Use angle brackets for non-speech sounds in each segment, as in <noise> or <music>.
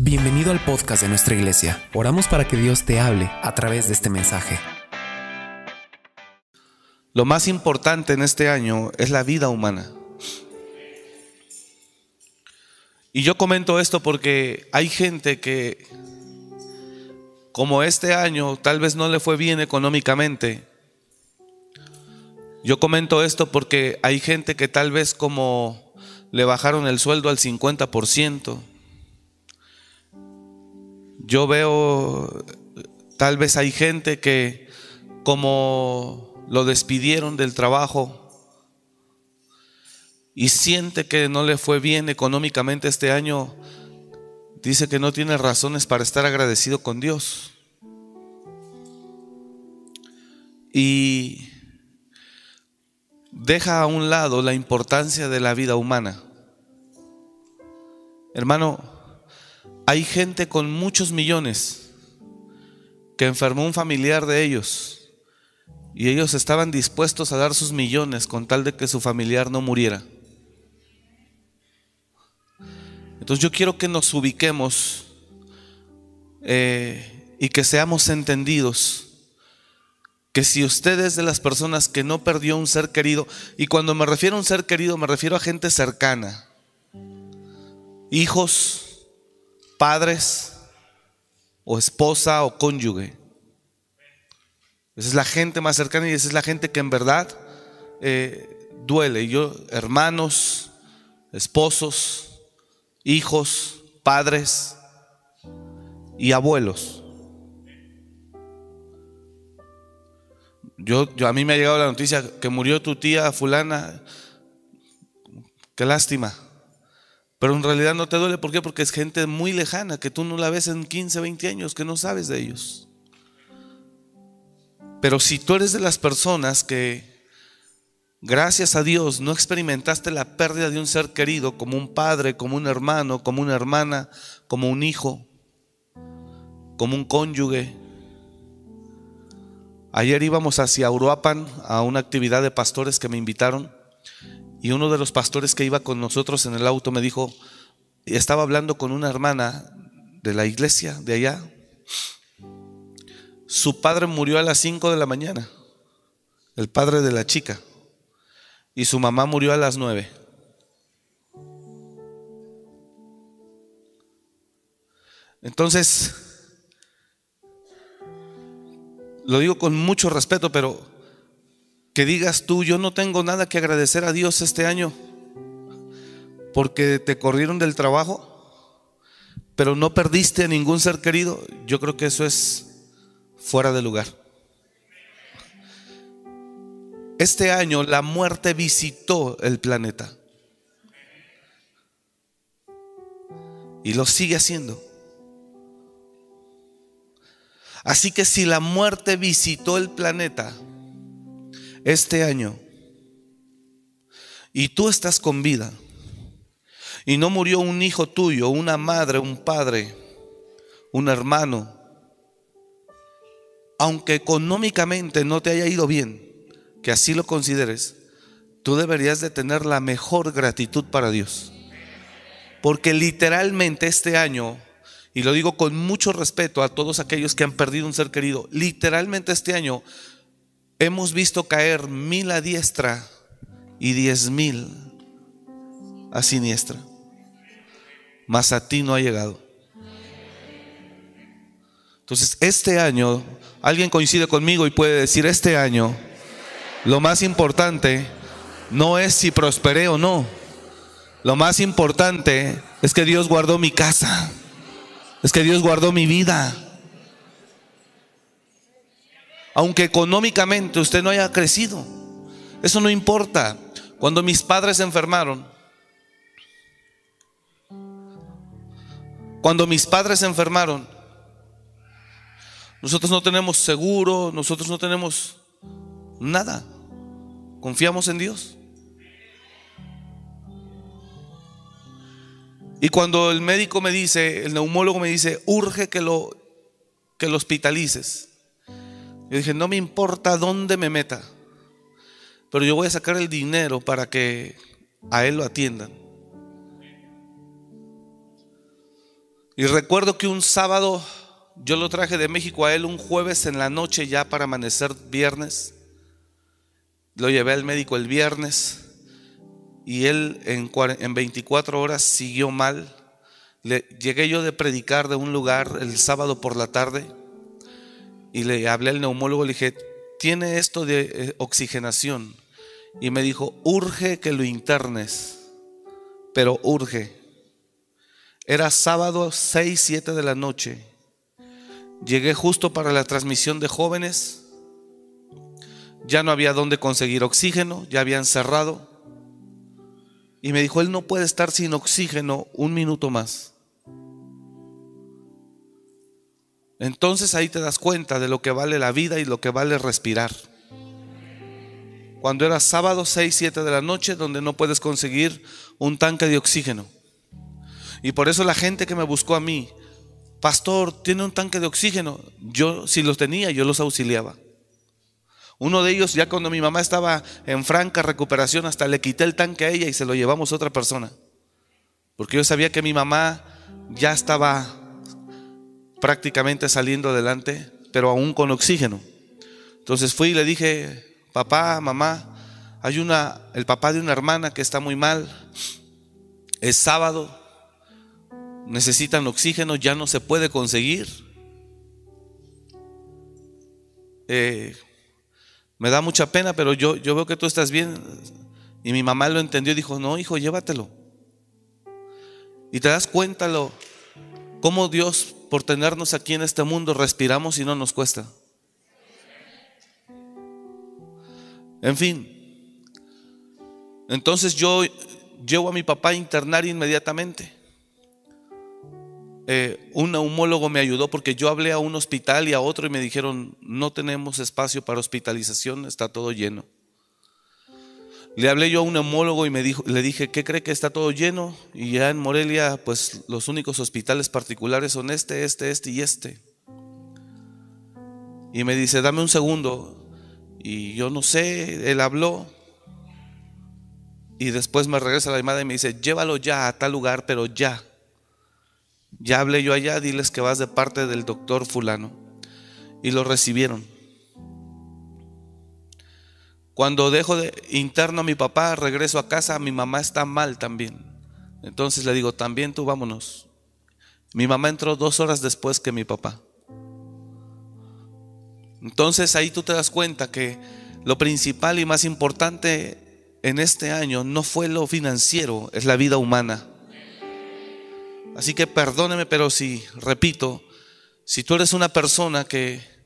Bienvenido al podcast de nuestra iglesia. Oramos para que Dios te hable a través de este mensaje. Lo más importante en este año es la vida humana. Y yo comento esto porque hay gente que, como este año tal vez no le fue bien económicamente, yo comento esto porque hay gente que tal vez como le bajaron el sueldo al 50%, yo veo, tal vez hay gente que como lo despidieron del trabajo y siente que no le fue bien económicamente este año, dice que no tiene razones para estar agradecido con Dios. Y deja a un lado la importancia de la vida humana. Hermano, hay gente con muchos millones que enfermó un familiar de ellos y ellos estaban dispuestos a dar sus millones con tal de que su familiar no muriera. Entonces yo quiero que nos ubiquemos eh, y que seamos entendidos que si usted es de las personas que no perdió un ser querido, y cuando me refiero a un ser querido me refiero a gente cercana, hijos, padres o esposa o cónyuge. Esa es la gente más cercana y esa es la gente que en verdad eh, duele. Yo, hermanos, esposos, hijos, padres y abuelos. Yo, yo, a mí me ha llegado la noticia que murió tu tía fulana. Qué lástima. Pero en realidad no te duele, ¿por qué? Porque es gente muy lejana, que tú no la ves en 15, 20 años, que no sabes de ellos. Pero si tú eres de las personas que, gracias a Dios, no experimentaste la pérdida de un ser querido, como un padre, como un hermano, como una hermana, como un hijo, como un cónyuge. Ayer íbamos hacia Uruapan a una actividad de pastores que me invitaron y uno de los pastores que iba con nosotros en el auto me dijo, estaba hablando con una hermana de la iglesia de allá. Su padre murió a las 5 de la mañana, el padre de la chica, y su mamá murió a las 9. Entonces, lo digo con mucho respeto, pero que digas tú, yo no tengo nada que agradecer a Dios este año porque te corrieron del trabajo, pero no perdiste a ningún ser querido, yo creo que eso es fuera de lugar. Este año la muerte visitó el planeta y lo sigue haciendo. Así que si la muerte visitó el planeta, este año y tú estás con vida y no murió un hijo tuyo, una madre, un padre, un hermano, aunque económicamente no te haya ido bien, que así lo consideres, tú deberías de tener la mejor gratitud para Dios. Porque literalmente este año, y lo digo con mucho respeto a todos aquellos que han perdido un ser querido, literalmente este año hemos visto caer mil a diestra y diez mil a siniestra. Mas a ti no ha llegado. Entonces, este año, alguien coincide conmigo y puede decir, este año, lo más importante no es si prosperé o no. Lo más importante es que Dios guardó mi casa. Es que Dios guardó mi vida aunque económicamente usted no haya crecido. Eso no importa. Cuando mis padres se enfermaron, cuando mis padres se enfermaron, nosotros no tenemos seguro, nosotros no tenemos nada. Confiamos en Dios. Y cuando el médico me dice, el neumólogo me dice, urge que lo, que lo hospitalices. Yo dije, no me importa dónde me meta, pero yo voy a sacar el dinero para que a él lo atiendan. Y recuerdo que un sábado yo lo traje de México a él un jueves en la noche ya para amanecer viernes. Lo llevé al médico el viernes y él en, 24 horas siguió mal. Le, llegué yo de predicar de un lugar el sábado por la tarde y le hablé al neumólogo, le dije, tiene esto de eh, oxigenación. Y me dijo, urge que lo internes, pero urge. Era sábado 6, 7 de la noche. Llegué justo para la transmisión de jóvenes. Ya no había dónde conseguir oxígeno, ya habían cerrado. Y me dijo, él no puede estar sin oxígeno un minuto más. Entonces ahí te das cuenta de lo que vale la vida y lo que vale respirar. Cuando era sábado 6, 7 de la noche donde no puedes conseguir un tanque de oxígeno. Y por eso la gente que me buscó a mí, pastor, tiene un tanque de oxígeno. Yo, si los tenía, yo los auxiliaba. Uno de ellos, ya cuando mi mamá estaba en franca recuperación, hasta le quité el tanque a ella y se lo llevamos a otra persona. Porque yo sabía que mi mamá ya estaba prácticamente saliendo adelante, pero aún con oxígeno. Entonces fui y le dije, papá, mamá, hay una, el papá de una hermana que está muy mal, es sábado, necesitan oxígeno, ya no se puede conseguir. Eh, me da mucha pena, pero yo, yo veo que tú estás bien. Y mi mamá lo entendió y dijo, no, hijo, llévatelo. Y te das cuenta lo, cómo Dios por tenernos aquí en este mundo respiramos y no nos cuesta. En fin, entonces yo llevo a mi papá a internar inmediatamente. Eh, un neumólogo me ayudó porque yo hablé a un hospital y a otro y me dijeron, no tenemos espacio para hospitalización, está todo lleno. Le hablé yo a un neumólogo y me dijo, le dije, ¿qué cree que está todo lleno? Y ya en Morelia, pues los únicos hospitales particulares son este, este, este y este. Y me dice, dame un segundo. Y yo no sé, él habló. Y después me regresa la llamada y me dice, llévalo ya a tal lugar, pero ya. Ya hablé yo allá, diles que vas de parte del doctor fulano. Y lo recibieron. Cuando dejo de interno a mi papá, regreso a casa, mi mamá está mal también. Entonces le digo, también tú vámonos. Mi mamá entró dos horas después que mi papá. Entonces ahí tú te das cuenta que lo principal y más importante en este año no fue lo financiero, es la vida humana. Así que perdóneme, pero si, repito, si tú eres una persona que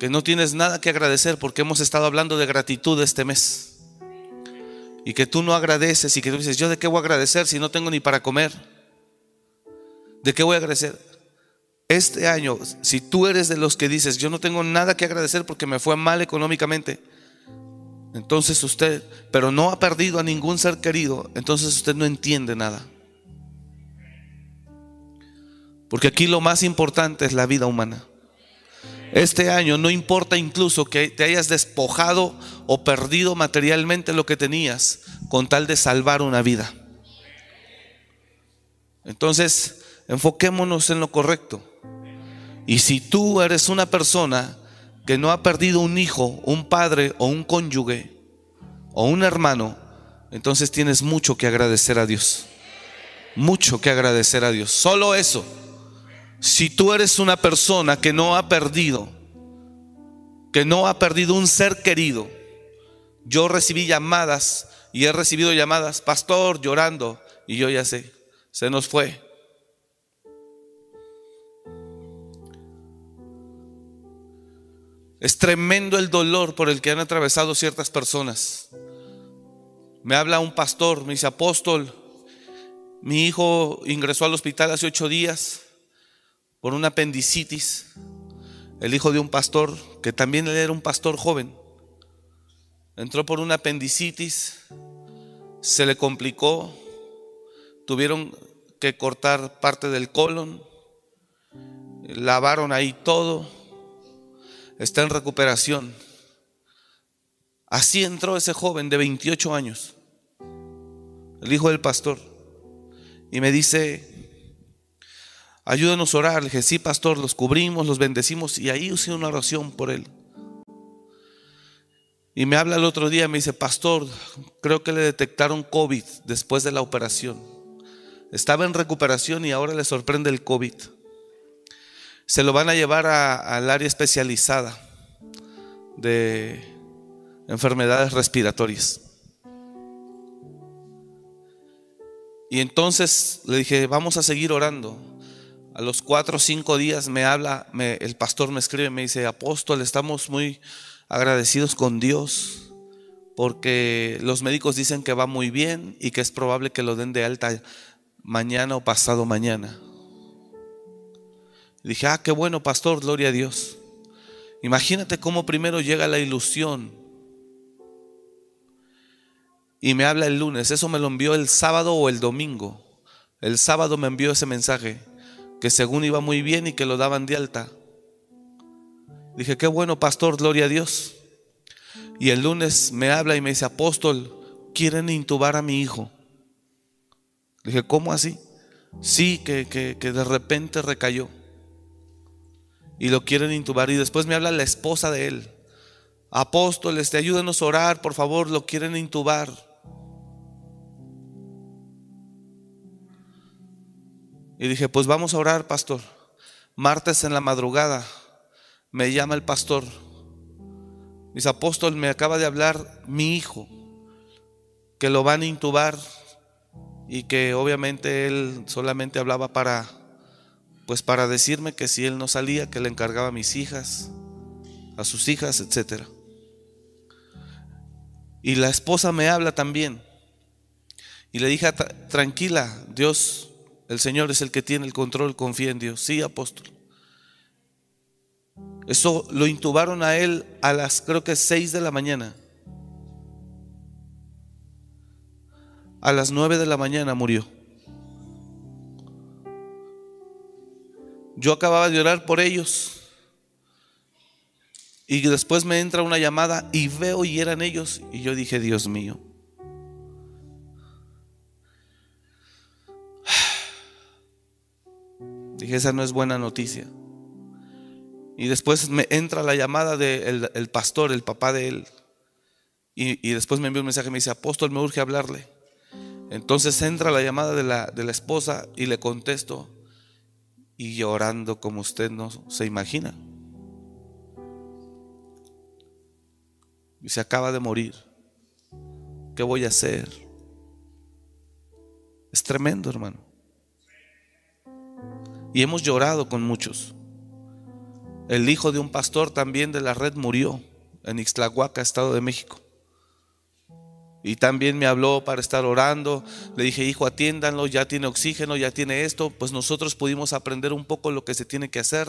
que no tienes nada que agradecer porque hemos estado hablando de gratitud este mes. Y que tú no agradeces y que tú dices, yo de qué voy a agradecer si no tengo ni para comer. ¿De qué voy a agradecer? Este año, si tú eres de los que dices, yo no tengo nada que agradecer porque me fue mal económicamente, entonces usted, pero no ha perdido a ningún ser querido, entonces usted no entiende nada. Porque aquí lo más importante es la vida humana. Este año no importa incluso que te hayas despojado o perdido materialmente lo que tenías con tal de salvar una vida. Entonces, enfoquémonos en lo correcto. Y si tú eres una persona que no ha perdido un hijo, un padre o un cónyuge o un hermano, entonces tienes mucho que agradecer a Dios. Mucho que agradecer a Dios. Solo eso. Si tú eres una persona que no ha perdido, que no ha perdido un ser querido, yo recibí llamadas y he recibido llamadas, pastor, llorando, y yo ya sé, se nos fue. Es tremendo el dolor por el que han atravesado ciertas personas. Me habla un pastor, me dice, apóstol, mi hijo ingresó al hospital hace ocho días por una apendicitis, el hijo de un pastor, que también él era un pastor joven, entró por una apendicitis, se le complicó, tuvieron que cortar parte del colon, lavaron ahí todo, está en recuperación. Así entró ese joven de 28 años, el hijo del pastor, y me dice, ayúdanos a orar. Le dije, sí, pastor, los cubrimos, los bendecimos y ahí hice una oración por él. Y me habla el otro día, me dice, pastor, creo que le detectaron COVID después de la operación. Estaba en recuperación y ahora le sorprende el COVID. Se lo van a llevar al área especializada de enfermedades respiratorias. Y entonces le dije, vamos a seguir orando. A los cuatro o cinco días me habla, el pastor me escribe, me dice, apóstol, estamos muy agradecidos con Dios porque los médicos dicen que va muy bien y que es probable que lo den de alta mañana o pasado mañana. dije, ah, qué bueno, pastor, gloria a Dios. Imagínate cómo primero llega la ilusión. Y me habla el lunes, eso me lo envió el sábado o el domingo. El sábado me envió ese mensaje, que según iba muy bien y que lo daban de alta. Dije, qué bueno, pastor, gloria a Dios. Y el lunes me habla y me dice, apóstol, quieren intubar a mi hijo. Dije, ¿cómo así? Sí, que, que, que de repente recayó. Y lo quieren intubar. Y después me habla la esposa de él. Apóstoles, te ayúdenos a orar, por favor, lo quieren intubar. Y dije, pues vamos a orar, pastor. Martes en la madrugada me llama el pastor. Mis apóstoles me acaba de hablar mi hijo, que lo van a intubar y que obviamente él solamente hablaba para, pues para decirme que si él no salía, que le encargaba a mis hijas, a sus hijas, etc. Y la esposa me habla también. Y le dije, tranquila, Dios, el Señor es el que tiene el control, confía en Dios. Sí, apóstol. Eso lo intubaron a él a las creo que 6 de la mañana. A las 9 de la mañana murió. Yo acababa de orar por ellos. Y después me entra una llamada y veo y eran ellos. Y yo dije, Dios mío. Dije, esa no es buena noticia. Y después me entra la llamada del el pastor, el papá de él. Y, después me envía un mensaje y me dice, apóstol, me urge hablarle. Entonces entra la llamada de la, de la esposa y le contesto. Y llorando como usted no se imagina. Y se acaba de morir. ¿Qué voy a hacer? Es tremendo, hermano. Y hemos llorado con muchos. El hijo de un pastor también de la red murió en Ixtlahuaca, Estado de México. Y también me habló para estar orando. Le dije, hijo, atiéndanlo, ya tiene oxígeno, ya tiene esto. Pues nosotros pudimos aprender un poco lo que se tiene que hacer.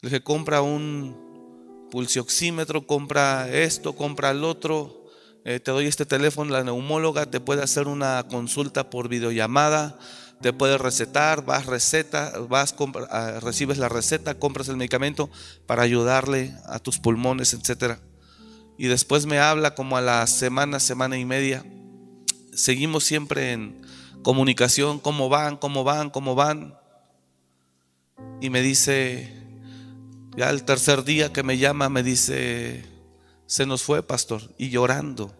Le dije, compra un pulsioxímetro, compra esto, compra el otro. Eh, te doy este teléfono, la neumóloga te puede hacer una consulta por videollamada te puede recetar, vas receta, vas ah, recibes la receta, compras el medicamento para ayudarle a tus pulmones, etcétera. Y después me habla como a la semana, semana y media. Seguimos siempre en comunicación, cómo van, cómo van, cómo van. Y me dice, ya el tercer día que me llama, me dice, se nos fue, pastor, y llorando.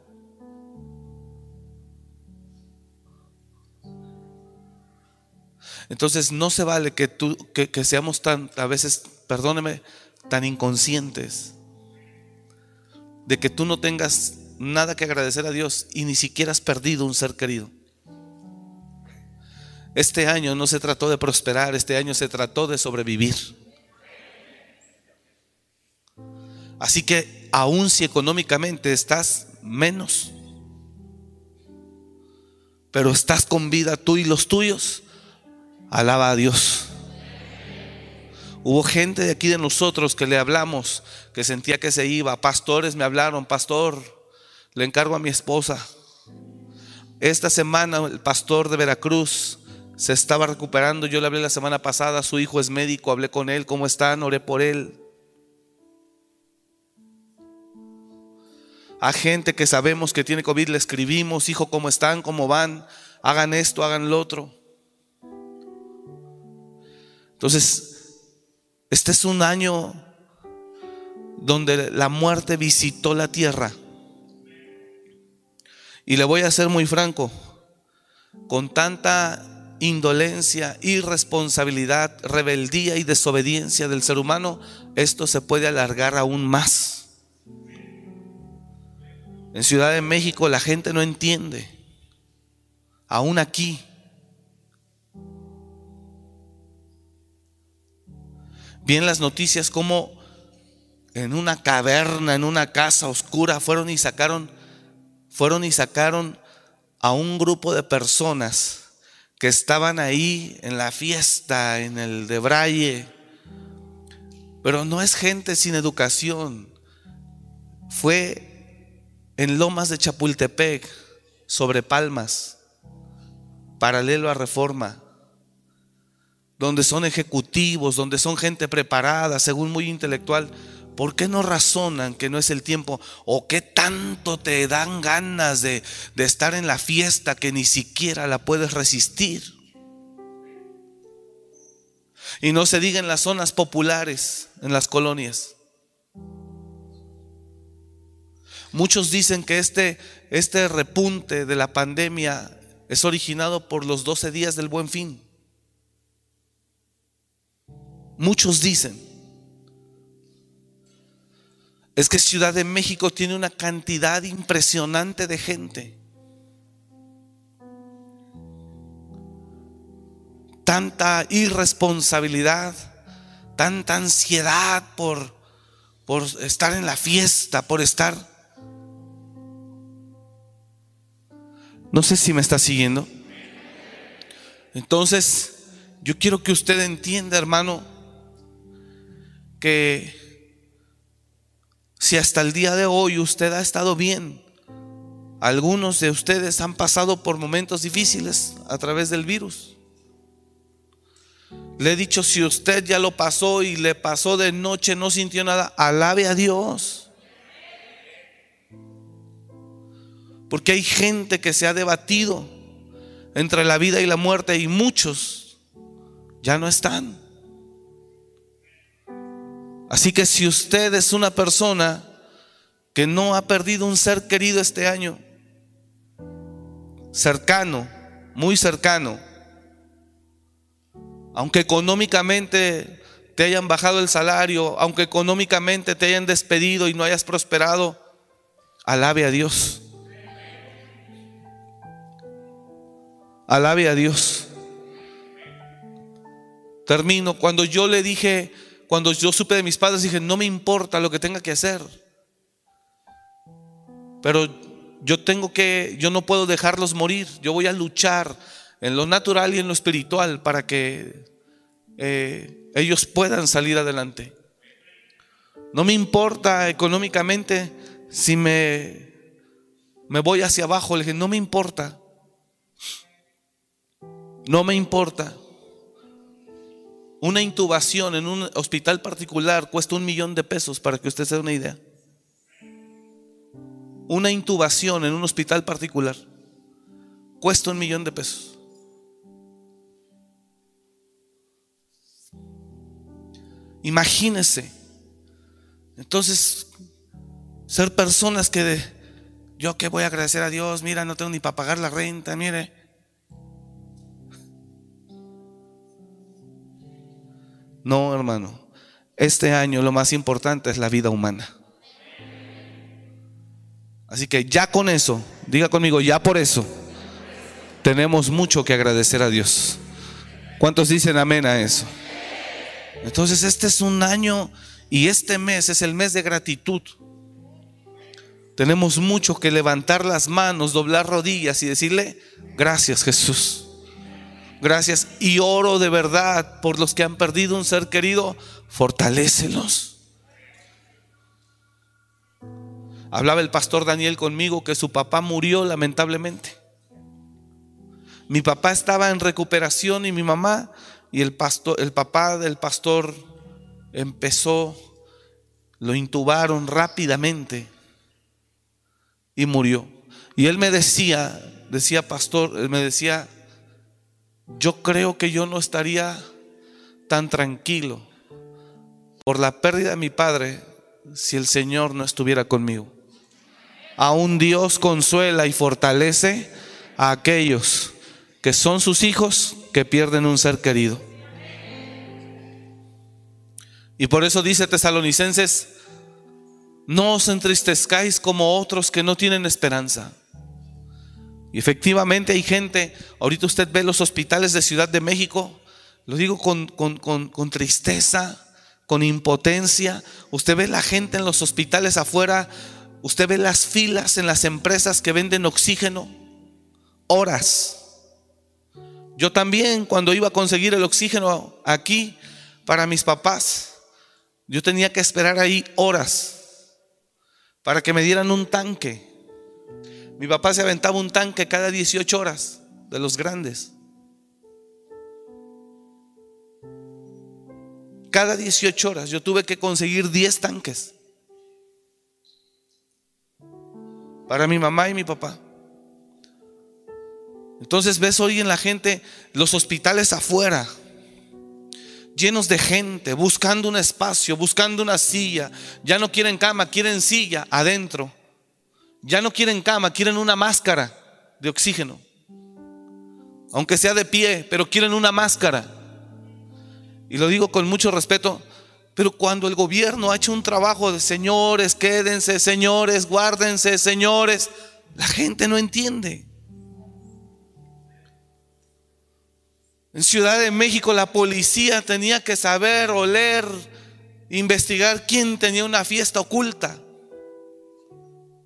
Entonces no se vale que, tú, que, seamos tan, a veces, perdóneme, tan inconscientes de que tú no tengas nada que agradecer a Dios y ni siquiera has perdido un ser querido. Este año no se trató de prosperar, este año se trató de sobrevivir. Así que aun si económicamente estás menos, pero estás con vida tú y los tuyos, Alaba a Dios. Hubo gente de aquí de nosotros que le hablamos, que sentía que se iba. Pastores me hablaron, pastor, le encargo a mi esposa. Esta semana el pastor de Veracruz se estaba recuperando. Yo le hablé la semana pasada, su hijo es médico, hablé con él, ¿cómo están? Oré por él. A gente que sabemos que tiene COVID le escribimos, hijo, ¿cómo están? ¿Cómo van? Hagan esto, hagan lo otro. Entonces, este es un año donde la muerte visitó la tierra. Y le voy a ser muy franco, con tanta indolencia, irresponsabilidad, rebeldía y desobediencia del ser humano, esto se puede alargar aún más. En Ciudad de México la gente no entiende, aún aquí. Bien las noticias como en una caverna, en una casa oscura, fueron y sacaron, fueron y sacaron a un grupo de personas que estaban ahí en la fiesta, en el de Braille. Pero no es gente sin educación. Fue en Lomas de Chapultepec, sobre Palmas, paralelo a Reforma donde son ejecutivos, donde son gente preparada, según muy intelectual, ¿por qué no razonan que no es el tiempo? ¿O qué tanto te dan ganas de, de estar en la fiesta que ni siquiera la puedes resistir? Y no se diga en las zonas populares, en las colonias. Muchos dicen que este, este repunte de la pandemia es originado por los 12 días del buen fin. Muchos dicen, es que Ciudad de México tiene una cantidad impresionante de gente. Tanta irresponsabilidad, tanta ansiedad por, por estar en la fiesta, por estar... No sé si me está siguiendo. Entonces, yo quiero que usted entienda, hermano, que si hasta el día de hoy usted ha estado bien, algunos de ustedes han pasado por momentos difíciles a través del virus. Le he dicho, si usted ya lo pasó y le pasó de noche, no sintió nada, alabe a Dios. Porque hay gente que se ha debatido entre la vida y la muerte y muchos ya no están. Así que si usted es una persona que no ha perdido un ser querido este año, cercano, muy cercano, aunque económicamente te hayan bajado el salario, aunque económicamente te hayan despedido y no hayas prosperado, alabe a Dios. Alabe a Dios. Termino. Cuando yo le dije cuando yo supe de mis padres, dije, no me importa lo que tenga que hacer. Pero yo tengo que, yo no puedo dejarlos morir. Yo voy a luchar en lo natural y en lo espiritual para que eh, ellos puedan salir adelante. No me importa económicamente si me, me voy hacia abajo. Le dije, no me importa. No me importa. Una intubación en un hospital particular cuesta un millón de pesos, para que usted se dé una idea. Una intubación en un hospital particular cuesta un millón de pesos. Imagínese. Entonces, ser personas que de, yo que voy a agradecer a Dios, mira, no tengo ni para pagar la renta, mire, No, hermano. Este año lo más importante es la vida humana. Así que ya con eso, diga conmigo, ya por eso, tenemos mucho que agradecer a Dios. ¿Cuántos dicen amén a eso? Entonces este es un año y este mes es el mes de gratitud. Tenemos mucho que levantar las manos, doblar rodillas y decirle, gracias Jesús. Gracias. Y oro de verdad por los que han perdido un ser querido. Fortalécelos. Hablaba el pastor Daniel conmigo que su papá murió lamentablemente. Mi papá estaba en recuperación y mi mamá y el pastor, el papá del pastor empezó, lo intubaron rápidamente y murió. Y él me decía, decía pastor, él me decía, yo creo que yo no estaría tan tranquilo por la pérdida de mi padre si el Señor no estuviera conmigo. Aún Dios consuela y fortalece a aquellos que son sus hijos que pierden un ser querido. Y por eso dice Tesalonicenses, no os entristezcáis como otros que no tienen esperanza. Y efectivamente hay gente, ahorita usted ve los hospitales de Ciudad de México, lo digo con, con, tristeza, con impotencia. Usted ve la gente en los hospitales afuera, usted ve las filas en las empresas que venden oxígeno, horas. Yo también cuando iba a conseguir el oxígeno aquí para mis papás, yo tenía que esperar ahí horas para que me dieran un tanque. Mi papá se aventaba un tanque cada 18 horas de los grandes. Cada 18 horas yo tuve que conseguir 10 tanques para mi mamá y mi papá. Entonces ves hoy en la gente los hospitales afuera, llenos de gente, buscando un espacio, buscando una silla. Ya no quieren cama, quieren silla adentro. Ya no quieren cama, quieren una máscara de oxígeno. Aunque sea de pie, pero quieren una máscara. Y lo digo con mucho respeto, pero cuando el gobierno ha hecho un trabajo de señores, quédense, señores, guárdense, señores, la gente no entiende. En Ciudad de México la policía tenía que saber, oler, investigar quién tenía una fiesta oculta.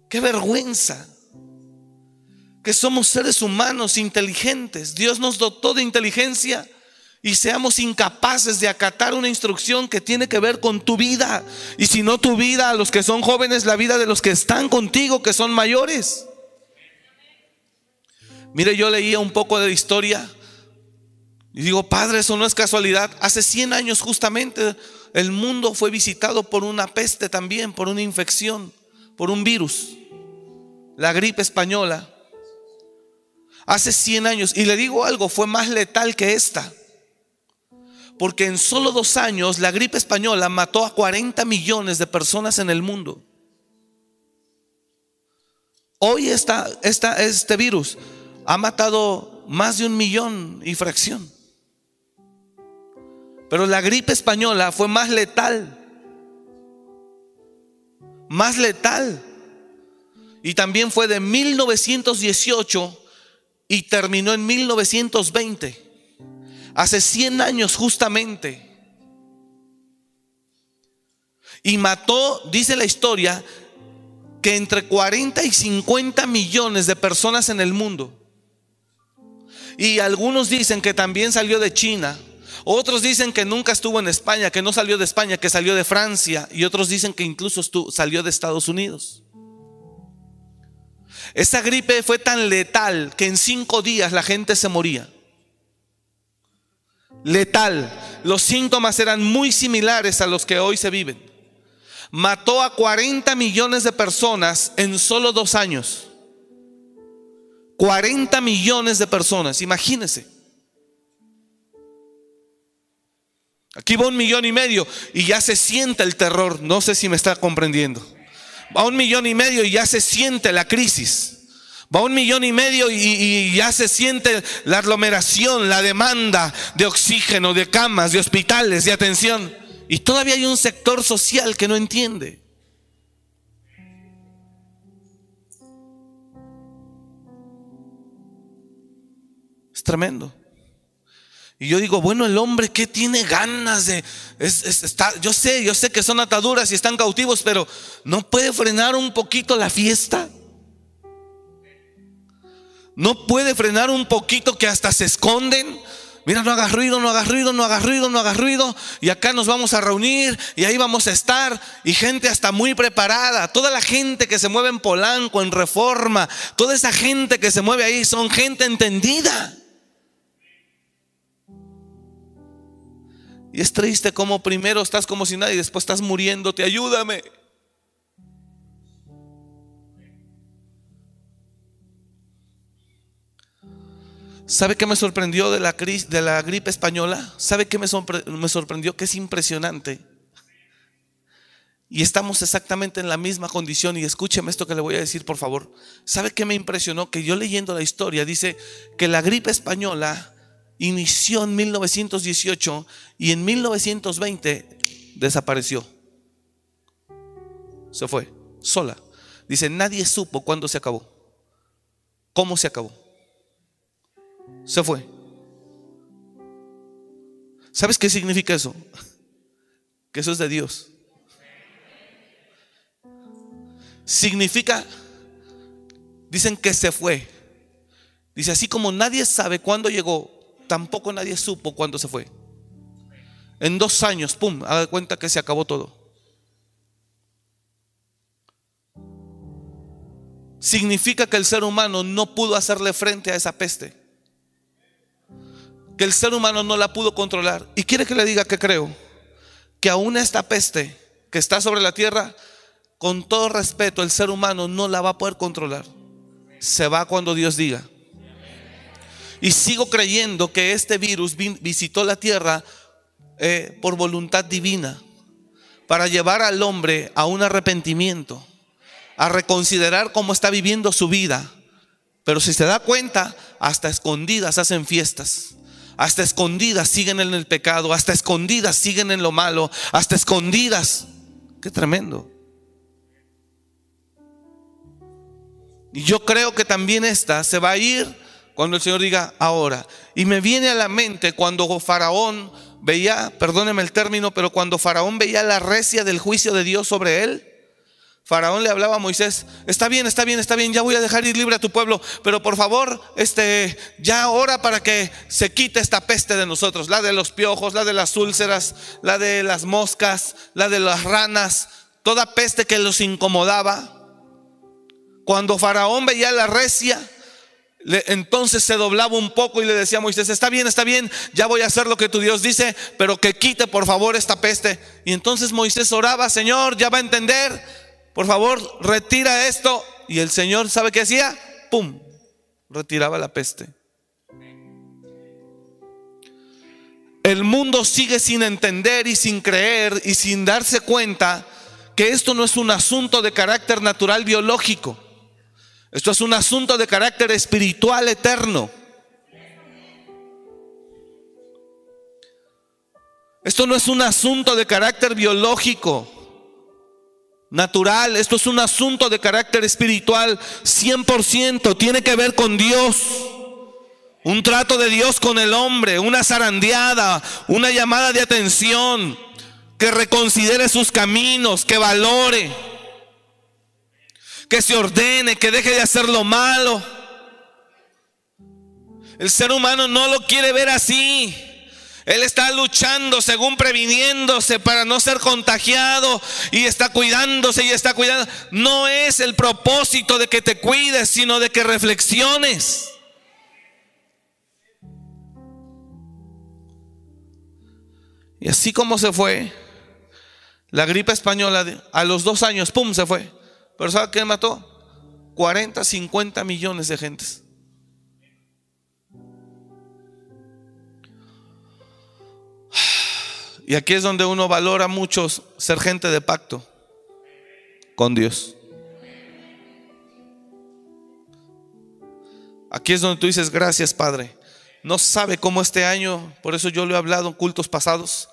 Qué vergüenza. Que somos seres humanos inteligentes. Dios nos dotó de inteligencia y seamos incapaces de acatar una instrucción que tiene que ver con tu vida. Y si no tu vida, a los que son jóvenes, la vida de los que están contigo, que son mayores. Mire, yo leía un poco de historia y digo, Padre, eso no es casualidad. Hace 100 años justamente el mundo fue visitado por una peste también, por una infección, por un virus, la gripe española. Hace 100 años, y le digo algo, fue más letal que esta porque en solo dos años la gripe española mató a 40 millones de personas en el mundo. Hoy este virus ha matado más de un millón y fracción. Pero la gripe española fue más letal. Más letal. Y también fue de 1918 y terminó en 1920 hace 100 años justamente. Y mató, dice la historia, que entre 40 y 50 millones de personas en el mundo. Y algunos dicen que también salió de China. Otros dicen que nunca estuvo en España, que no salió de España, que salió de Francia. Y otros dicen que incluso salió de Estados Unidos. Esa gripe fue tan letal que en cinco días la gente se moría letal. Los síntomas eran muy similares a los que hoy se viven. Mató a 40 millones de personas en solo dos años. 40 millones de personas, imagínense. Aquí va un millón y medio y ya se siente el terror. No sé si me está comprendiendo. Va un millón y medio y ya se siente la crisis. Va un millón y medio y, ya se siente la aglomeración, la demanda de oxígeno, de camas, de hospitales, de atención. Y todavía hay un sector social que no entiende. Es tremendo. Y yo digo, bueno, el hombre que tiene ganas de... yo sé, yo sé que son ataduras y están cautivos, pero ¿no puede frenar un poquito la fiesta? No puede frenar un poquito que hasta se esconden. Mira, no hagas ruido, no hagas ruido, no hagas ruido, no hagas ruido. Y acá nos vamos a reunir y ahí vamos a estar. Y gente hasta muy preparada. Toda la gente que se mueve en Polanco, en Reforma, toda esa gente que se mueve ahí son gente entendida. Y es triste como primero estás como si nada y después estás muriéndote. Ayúdame. ¿Sabe qué me sorprendió de la, de la gripe española? ¿Sabe qué me, me sorprendió? Que es impresionante. Y estamos exactamente en la misma condición. Y escúcheme esto que le voy a decir, por favor. ¿Sabe qué me impresionó? Que yo leyendo la historia dice que la gripe española inició en 1918 y en 1920 desapareció. Se fue, sola. Dice, nadie supo cuándo se acabó. ¿Cómo se acabó? Se fue. ¿Sabes qué significa eso? <laughs> Que eso es de Dios. significa, dicen que se fue. Dice, así como nadie sabe cuándo llegó, tampoco nadie supo cuándo se fue. En dos años, pum, haga cuenta que se acabó todo. Significa que el ser humano no pudo hacerle frente a esa peste. Que el ser humano no la pudo controlar. Y quiere que le diga que creo que aún esta peste que está sobre la tierra con todo respeto, el ser humano no la va a poder controlar. Se va cuando Dios diga. Y sigo creyendo que este virus visitó la tierra eh, por voluntad divina, para llevar al hombre a un arrepentimiento, a reconsiderar cómo está viviendo su vida. Pero si se da cuenta, hasta escondidas hacen fiestas. Hasta escondidas siguen en el pecado, hasta escondidas siguen en lo malo, hasta escondidas. Qué tremendo. Y yo creo que también esta se va a ir cuando el Señor diga ahora. Y me viene a la mente cuando Faraón veía, perdóneme el término, pero cuando Faraón veía la recia del juicio de Dios sobre él, Faraón le hablaba a Moisés, está bien, está bien, está bien, ya voy a dejar ir libre a tu pueblo, pero por favor, este, ya ora para que se quite esta peste de nosotros, la de los piojos, la de las úlceras, la de las moscas, la de las ranas, toda peste que los incomodaba. Cuando Faraón veía la recia, entonces se doblaba un poco y le decía a Moisés, está bien, está bien, ya voy a hacer lo que tu Dios dice, pero que quite por favor esta peste. Y entonces Moisés oraba, Señor, ya va a entender, por favor, retira esto. Y el Señor, ¿sabe qué hacía? ¡Pum! Retiraba la peste. El mundo sigue sin entender y sin creer y sin darse cuenta que esto no es un asunto de carácter natural biológico. Esto es un asunto de carácter espiritual eterno. Esto no es un asunto de carácter biológico, natural. Esto es un asunto de carácter espiritual 100%. Tiene que ver con Dios. Un trato de Dios con el hombre, una zarandeada, una llamada de atención, que reconsidere sus caminos, que valore que se ordene, que deje de hacer lo malo. El ser humano no lo quiere ver así. Él está luchando según previniéndose para no ser contagiado y está cuidándose y está cuidando. No es el propósito de que te cuides, sino de que reflexiones. Y así como se fue, la gripe española a los dos años, ¡pum!, se fue. Pero ¿sabe quién mató? 40, 50 millones de gentes. Y aquí es donde uno valora mucho ser gente de pacto con Dios. Aquí es donde tú dices, gracias Padre. No sabe cómo este año, por eso yo lo he hablado en cultos pasados,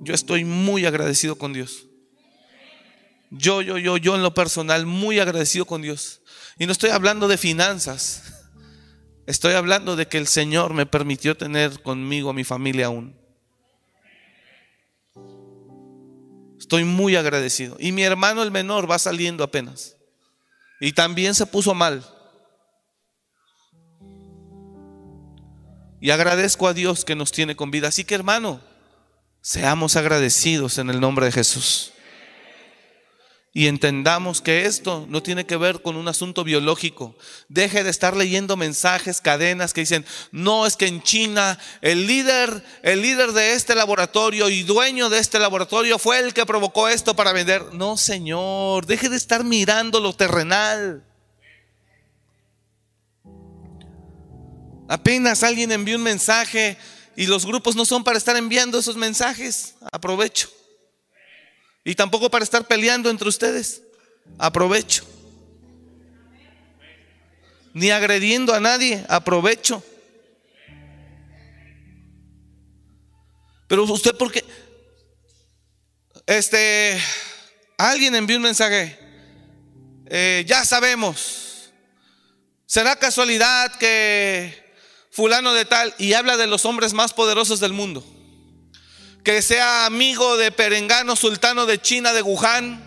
yo estoy muy agradecido con Dios. Yo, yo, yo, yo en lo personal, muy agradecido con Dios. Y no estoy hablando de finanzas. Estoy hablando de que el Señor me permitió tener conmigo a mi familia aún. Estoy muy agradecido. Y mi hermano el menor va saliendo apenas. Y también se puso mal. Y agradezco a Dios que nos tiene con vida. Así que hermano, seamos agradecidos en el nombre de Jesús y entendamos que esto no tiene que ver con un asunto biológico. Deje de estar leyendo mensajes, cadenas que dicen, no es que en China el líder, el líder de este laboratorio y dueño de este laboratorio fue el que provocó esto para vender. No, Señor, deje de estar mirando lo terrenal. Apenas alguien envió un mensaje y los grupos no son para estar enviando esos mensajes. Aprovecho. Y tampoco para estar peleando entre ustedes. Aprovecho. Ni agrediendo a nadie. Aprovecho. Pero usted, ¿por qué? Este, alguien envió un mensaje. Eh, ya sabemos. ¿Será casualidad que fulano de tal y habla de los hombres más poderosos del mundo? Que sea amigo de Perengano, sultano de China, de Wuhan,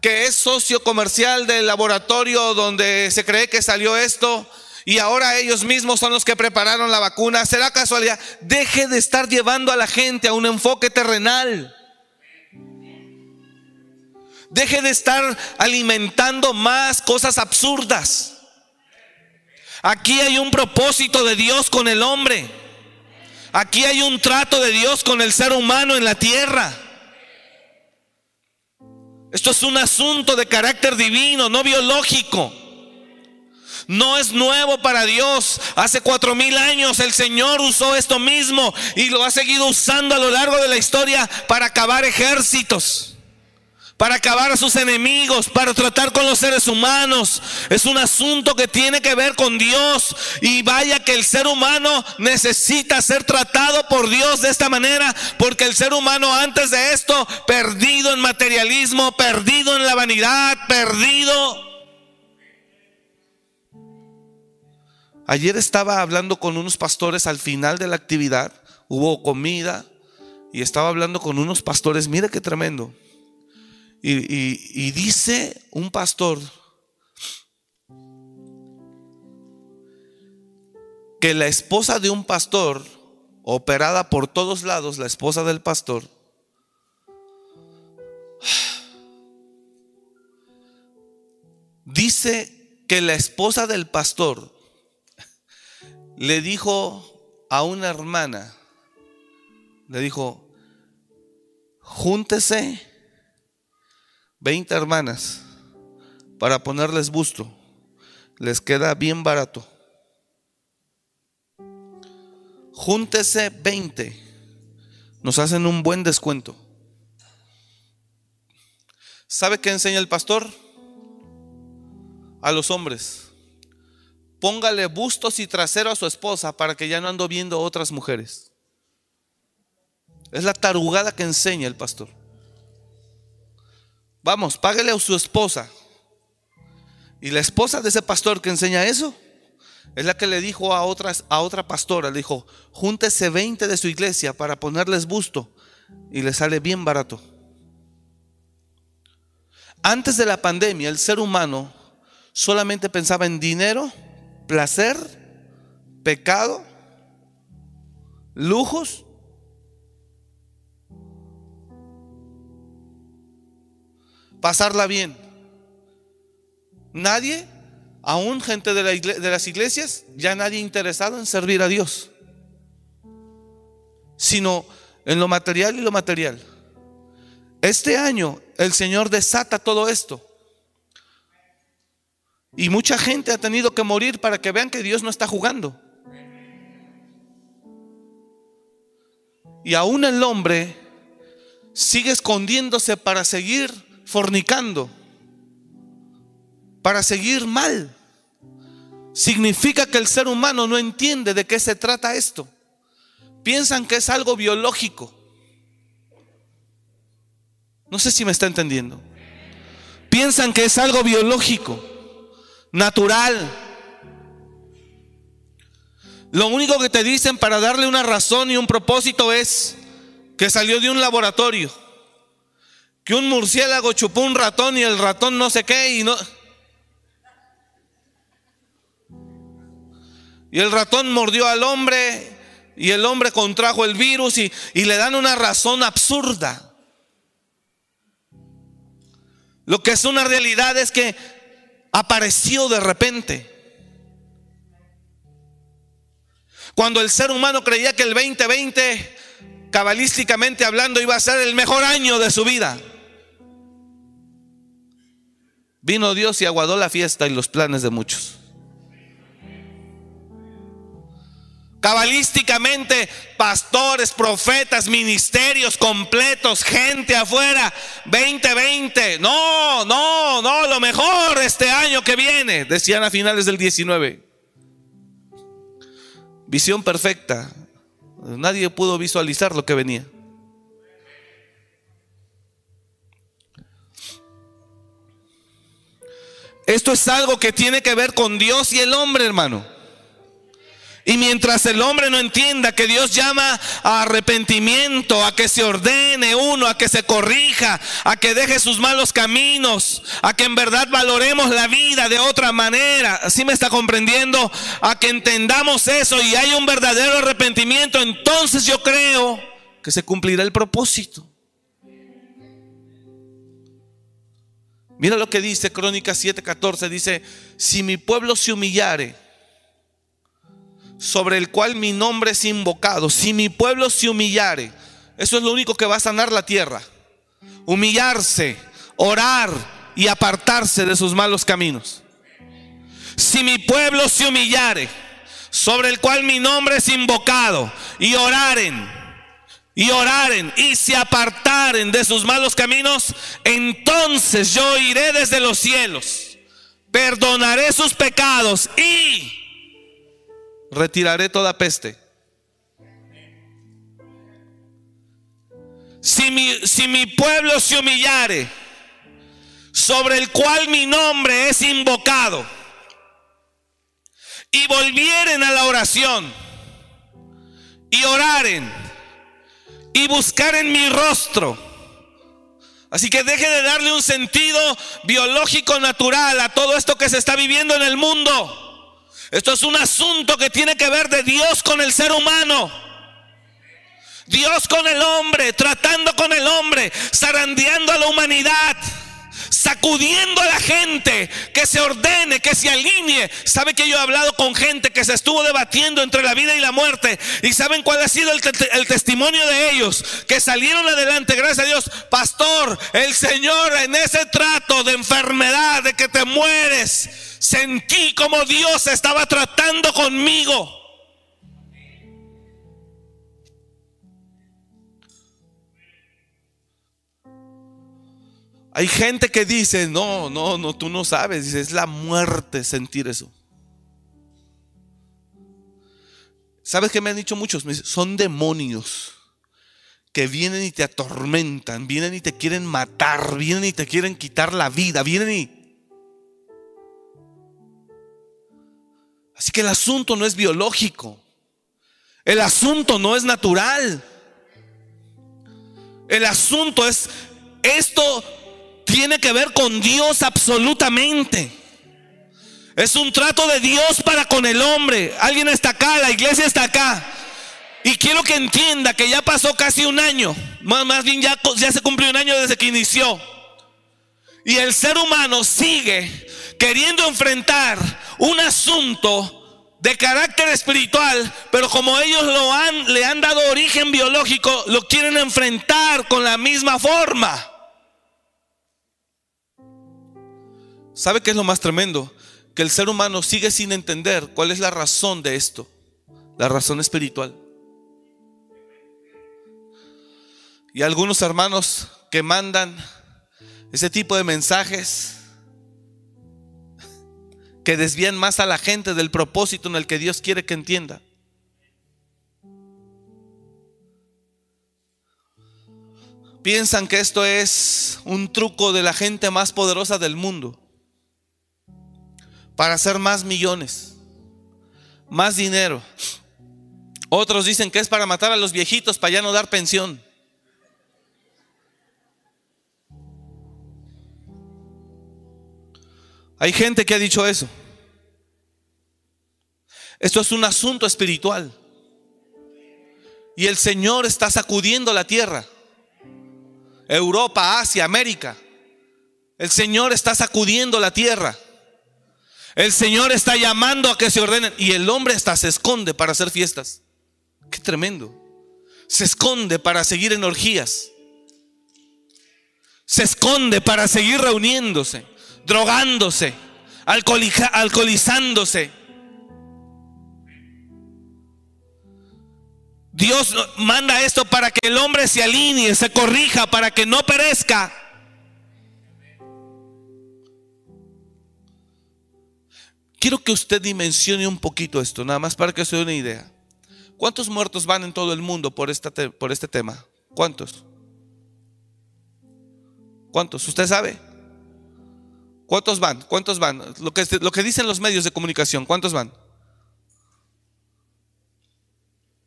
que es socio comercial del laboratorio donde se cree que salió esto y ahora ellos mismos son los que prepararon la vacuna. ¿Será casualidad? Deje de estar llevando a la gente a un enfoque terrenal. Deje de estar alimentando más cosas absurdas. Aquí hay un propósito de Dios con el hombre. Aquí hay un trato de Dios con el ser humano en la tierra. Esto es un asunto de carácter divino, no biológico. No es nuevo para Dios. Hace cuatro mil años el Señor usó esto mismo y lo ha seguido usando a lo largo de la historia para acabar ejércitos para acabar a sus enemigos, para tratar con los seres humanos. Es un asunto que tiene que ver con Dios. Y vaya que el ser humano necesita ser tratado por Dios de esta manera, porque el ser humano antes de esto, perdido en materialismo, perdido en la vanidad, perdido. Ayer estaba hablando con unos pastores al final de la actividad, hubo comida y estaba hablando con unos pastores, mire qué tremendo y, dice un pastor que la esposa de un pastor, operada por todos lados, la esposa del pastor, dice que la esposa del pastor le dijo a una hermana, le dijo, júntese 20 hermanas para ponerles busto. Les queda bien barato. Júntese 20. Nos hacen un buen descuento. ¿Sabe qué enseña el pastor? A los hombres. Póngale bustos y trasero a su esposa para que ya no ando viendo otras mujeres. Es la tarugada que enseña el pastor. Vamos, páguele a su esposa. Y la esposa de ese pastor que enseña eso es la que le dijo a, otras, a otra pastora, le dijo, júntese 20 de su iglesia para ponerles busto y le sale bien barato. Antes de la pandemia, el ser humano solamente pensaba en dinero, placer, pecado, lujos pasarla bien. Nadie, aún gente de, las iglesias, ya nadie interesado en servir a Dios, sino en lo material y lo material. Este año el Señor desata todo esto. Y mucha gente ha tenido que morir para que vean que Dios no está jugando. Y aún el hombre sigue escondiéndose para seguir fornicando para seguir mal. Significa que el ser humano no entiende de qué se trata esto. Piensan que es algo biológico. No sé si me está entendiendo. Piensan que es algo biológico, natural. Lo único que te dicen para darle una razón y un propósito es que salió de un laboratorio que un murciélago chupó un ratón y el ratón no sé qué y no... Y el ratón mordió al hombre y el hombre contrajo el virus y, y le dan una razón absurda. Lo que es una realidad es que apareció de repente. Cuando el ser humano creía que el 2020, cabalísticamente hablando, iba a ser el mejor año de su vida. Vino Dios y aguadó la fiesta y los planes de muchos. Cabalísticamente, pastores, profetas, ministerios completos, gente afuera, 2020. No, no, no, lo mejor este año que viene, decían a finales del 19. Visión perfecta. Nadie pudo visualizar lo que venía. Esto es algo que tiene que ver con Dios y el hombre, hermano. Y mientras el hombre no entienda que Dios llama a arrepentimiento, a que se ordene uno, a que se corrija, a que deje sus malos caminos, a que en verdad valoremos la vida de otra manera, así me está comprendiendo? A que entendamos eso y hay un verdadero arrepentimiento, entonces yo creo que se cumplirá el propósito. Mira lo que dice Crónicas 7:14, dice, si mi pueblo se humillare, sobre el cual mi nombre es invocado, si mi pueblo se humillare, eso es lo único que va a sanar la tierra. Humillarse, orar y apartarse de sus malos caminos. Si mi pueblo se humillare, sobre el cual mi nombre es invocado, y oraren, y oraren, y se apartaren de sus malos caminos, entonces yo iré desde los cielos, perdonaré sus pecados y retiraré toda peste. Si mi, si mi pueblo se humillare, sobre el cual mi nombre es invocado, y volvieren a la oración, y oraren, y buscaren mi rostro, Así que deje de darle un sentido biológico natural a todo esto que se está viviendo en el mundo. Esto es un asunto que tiene que ver de Dios con el ser humano. Dios con el hombre, tratando con el hombre, zarandeando a la humanidad, sacudiendo a la gente, que se ordene, que se alinee. ¿Sabe que yo he hablado con gente que se estuvo debatiendo entre la vida y la muerte? ¿Y saben cuál ha sido el, el testimonio de ellos? Que salieron adelante, gracias a Dios. Pastor, el Señor en ese trato de enfermedad, de que te mueres, Sentí como Dios estaba tratando conmigo. Hay gente que dice, no, no, no, tú no sabes, dice, es la muerte sentir eso. ¿Sabes qué me han dicho muchos? Son demonios que vienen y te atormentan, vienen y te quieren matar, vienen y te quieren quitar la vida, vienen y Así que el asunto no es biológico. El asunto no es natural. El asunto es, esto tiene que ver con Dios absolutamente. Es un trato de Dios para con el hombre. Alguien está acá, la iglesia está acá. Y quiero que entienda que ya pasó casi un año. Más, bien ya, ya se cumplió un año desde que inició. Y el ser humano sigue queriendo enfrentar un asunto de carácter espiritual, pero como ellos lo han, le han dado origen biológico, lo quieren enfrentar con la misma forma. ¿Sabe qué es lo más tremendo? Que el ser humano sigue sin entender cuál es la razón de esto, la razón espiritual. Y algunos hermanos que mandan ese tipo de mensajes que desvían más a la gente del propósito en el que Dios quiere que entienda. Piensan que esto es un truco de la gente más poderosa del mundo para hacer más millones, más dinero. Otros dicen que es para matar a los viejitos, para ya no dar pensión. Hay gente que ha dicho eso. Esto es un asunto espiritual. Y el Señor está sacudiendo la tierra. Europa, Asia, América. El Señor está sacudiendo la tierra. El Señor está llamando a que se ordenen. Y el hombre hasta se esconde para hacer fiestas. Qué tremendo. Se esconde para seguir en orgías. Se esconde para seguir reuniéndose drogándose, alcoholizándose. Dios manda esto para que el hombre se alinee, se corrija, para que no perezca. Quiero que usted dimensione un poquito esto, nada más para que se dé una idea. ¿Cuántos muertos van en todo el mundo por, por este tema? ¿Cuántos? ¿Cuántos? ¿Usted sabe? ¿Cuántos van? ¿Cuántos van? Lo que, lo que dicen los medios de comunicación, ¿cuántos van?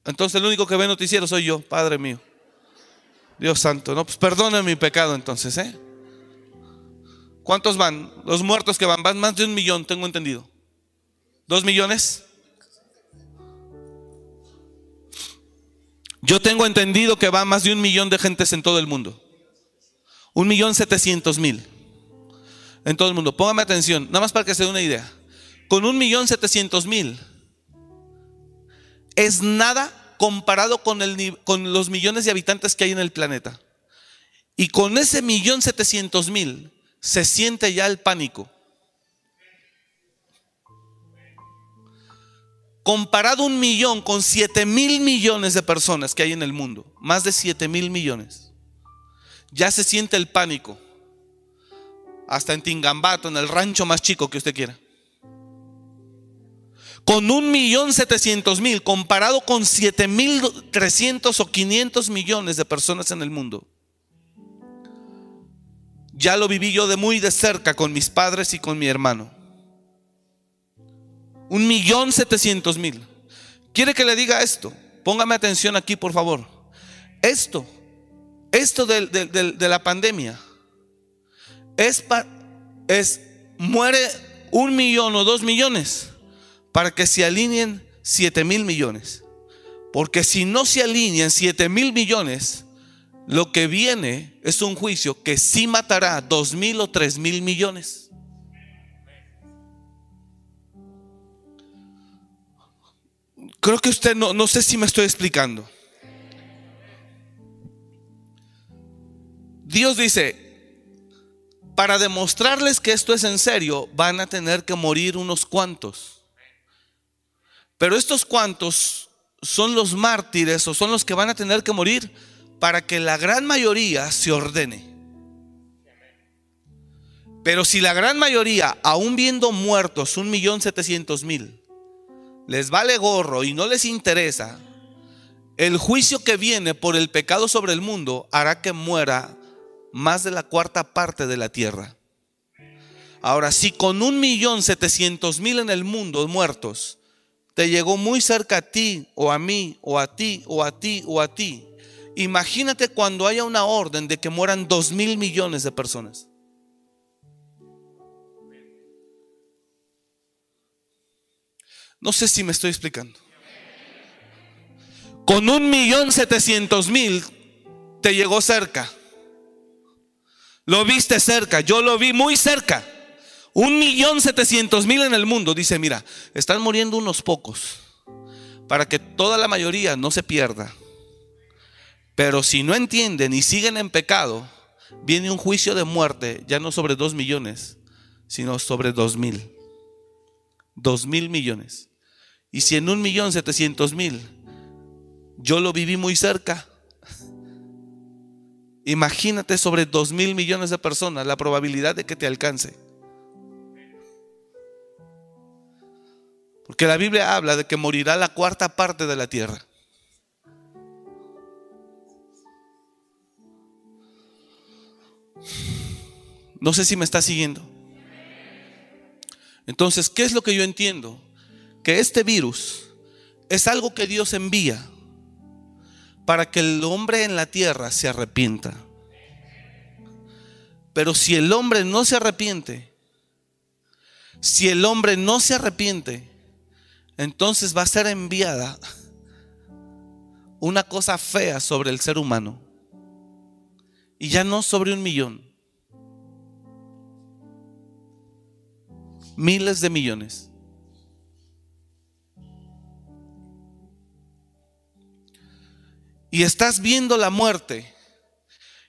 Entonces el único que ve noticiero soy yo, Padre mío. Dios santo, no, pues perdone mi pecado entonces, ¿eh? ¿Cuántos van? Los muertos que van, van más de un millón, tengo entendido. ¿Dos millones? Yo tengo entendido que va más de un millón de gentes en todo el mundo. Un millón setecientos mil en todo el mundo. Póngame atención, nada más para que se dé una idea. Con un millón setecientos mil es nada comparado con, el, con los millones de habitantes que hay en el planeta. Y con ese millón setecientos mil se siente ya el pánico. Comparado un millón con siete mil millones de personas que hay en el mundo, más de siete mil millones, ya se siente el pánico. Hasta en Tingambato, en el rancho más chico que usted quiera. Con un millón setecientos mil, comparado con siete mil trescientos o quinientos millones de personas en el mundo. Ya lo viví yo de muy de cerca con mis padres y con mi hermano. Un millón setecientos mil. ¿Quiere que le diga esto? Póngame atención aquí, por favor. Esto, esto de, la pandemia, es, es, muere un millón o dos millones para que se alineen siete mil millones. Porque si no se alinean siete mil millones, lo que viene es un juicio que sí matará dos mil o tres mil millones. Creo que usted no, no sé si me estoy explicando. Dios dice, para demostrarles que esto es en serio, van a tener que morir unos cuantos. Pero estos cuantos son los mártires o son los que van a tener que morir para que la gran mayoría se ordene. Pero si la gran mayoría, aún viendo muertos, un millón setecientos mil, les vale gorro y no les interesa, el juicio que viene por el pecado sobre el mundo hará que muera más de la cuarta parte de la tierra. Ahora, si con un millón setecientos mil en el mundo muertos, te llegó muy cerca a ti, o a mí, o a ti, o a ti, o a ti, imagínate cuando haya una orden de que mueran dos mil millones de personas. No sé si me estoy explicando. Con un millón setecientos mil te llegó cerca. Lo viste cerca, yo lo vi muy cerca. Un millón setecientos mil en el mundo. Dice, mira, están muriendo unos pocos para que toda la mayoría no se pierda. Pero si no entienden y siguen en pecado, viene un juicio de muerte, ya no sobre dos millones, sino sobre dos mil. Dos mil millones. Y si en un millón setecientos mil yo lo viví muy cerca, imagínate sobre dos mil millones de personas la probabilidad de que te alcance. Porque la Biblia habla de que morirá la cuarta parte de la tierra. No sé si me está siguiendo. Entonces, ¿qué es lo que yo entiendo? Que este virus es algo que Dios envía para que el hombre en la tierra se arrepienta. Pero si el hombre no se arrepiente, si el hombre no se arrepiente, entonces va a ser enviada una cosa fea sobre el ser humano. Y ya no sobre un millón. Miles de millones. Y estás viendo la muerte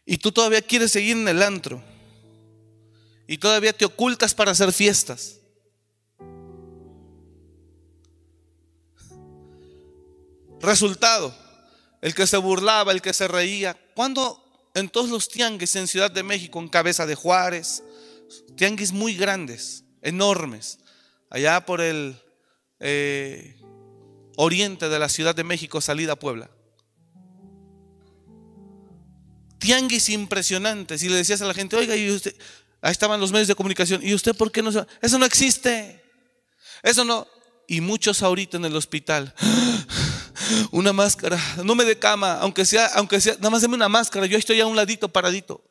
y tú todavía quieres seguir en el antro y todavía te ocultas para hacer fiestas. Resultado, el que se burlaba, el que se reía. ¿Cuándo en todos los tianguis en Ciudad de México, en Cabeza de Juárez, tianguis muy grandes, enormes, allá por el eh, oriente de la Ciudad de México, salida a Puebla. Tianguis impresionantes. Y le decías a la gente, oiga, y usted, ahí estaban los medios de comunicación, ¿y usted por qué no se Eso no existe. Eso no. Y muchos ahorita en el hospital. Una máscara, no me dé cama, aunque sea, aunque sea, nada más deme una máscara, yo estoy a un ladito paradito.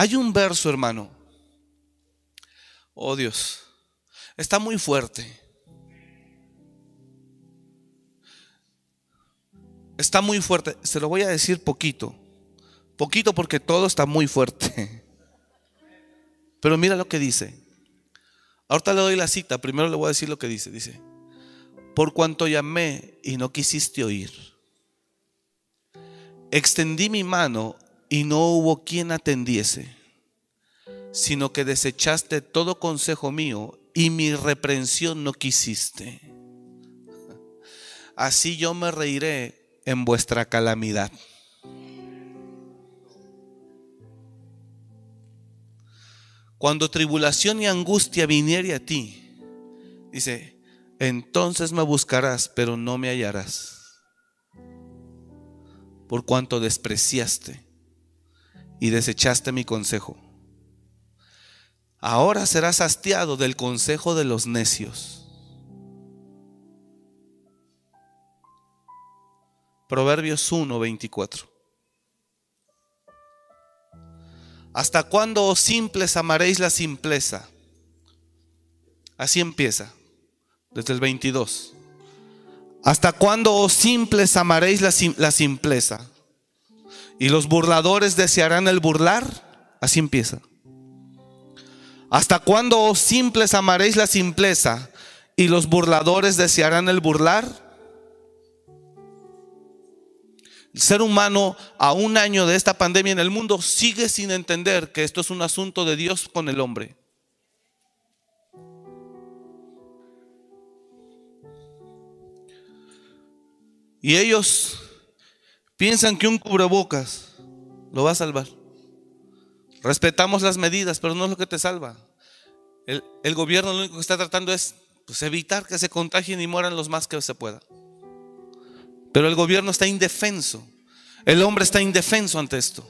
Hay un verso, hermano. Oh Dios, está muy fuerte. Está muy fuerte. Se lo voy a decir poquito. Poquito porque todo está muy fuerte. Pero mira lo que dice. Ahorita le doy la cita, primero le voy a decir lo que dice. Dice, por cuanto llamé y no quisiste oír, extendí mi mano y no hubo quien atendiese, sino que desechaste todo consejo mío y mi reprensión no quisiste. Así yo me reiré en vuestra calamidad. Cuando tribulación y angustia viniere a ti, dice, entonces me buscarás, pero no me hallarás. Por cuanto despreciaste y desechaste mi consejo. Ahora serás hastiado del consejo de los necios. Proverbios 1, 24. ¿Hasta cuándo, oh simples, amaréis la simpleza? Así empieza, desde el 22. ¿Hasta cuándo, oh simples, amaréis la simpleza? ¿Y los burladores desearán el burlar? Así empieza. ¿Hasta cuándo, oh simples, amaréis la simpleza? ¿Y los burladores desearán el burlar? El ser humano a un año de esta pandemia en el mundo sigue sin entender que esto es un asunto de Dios con el hombre. Y ellos piensan que un cubrebocas lo va a salvar. Respetamos las medidas, pero no es lo que te salva. El, gobierno lo único que está tratando es pues, evitar que se contagien y mueran los más que se pueda. Pero el gobierno está indefenso. El hombre está indefenso ante esto.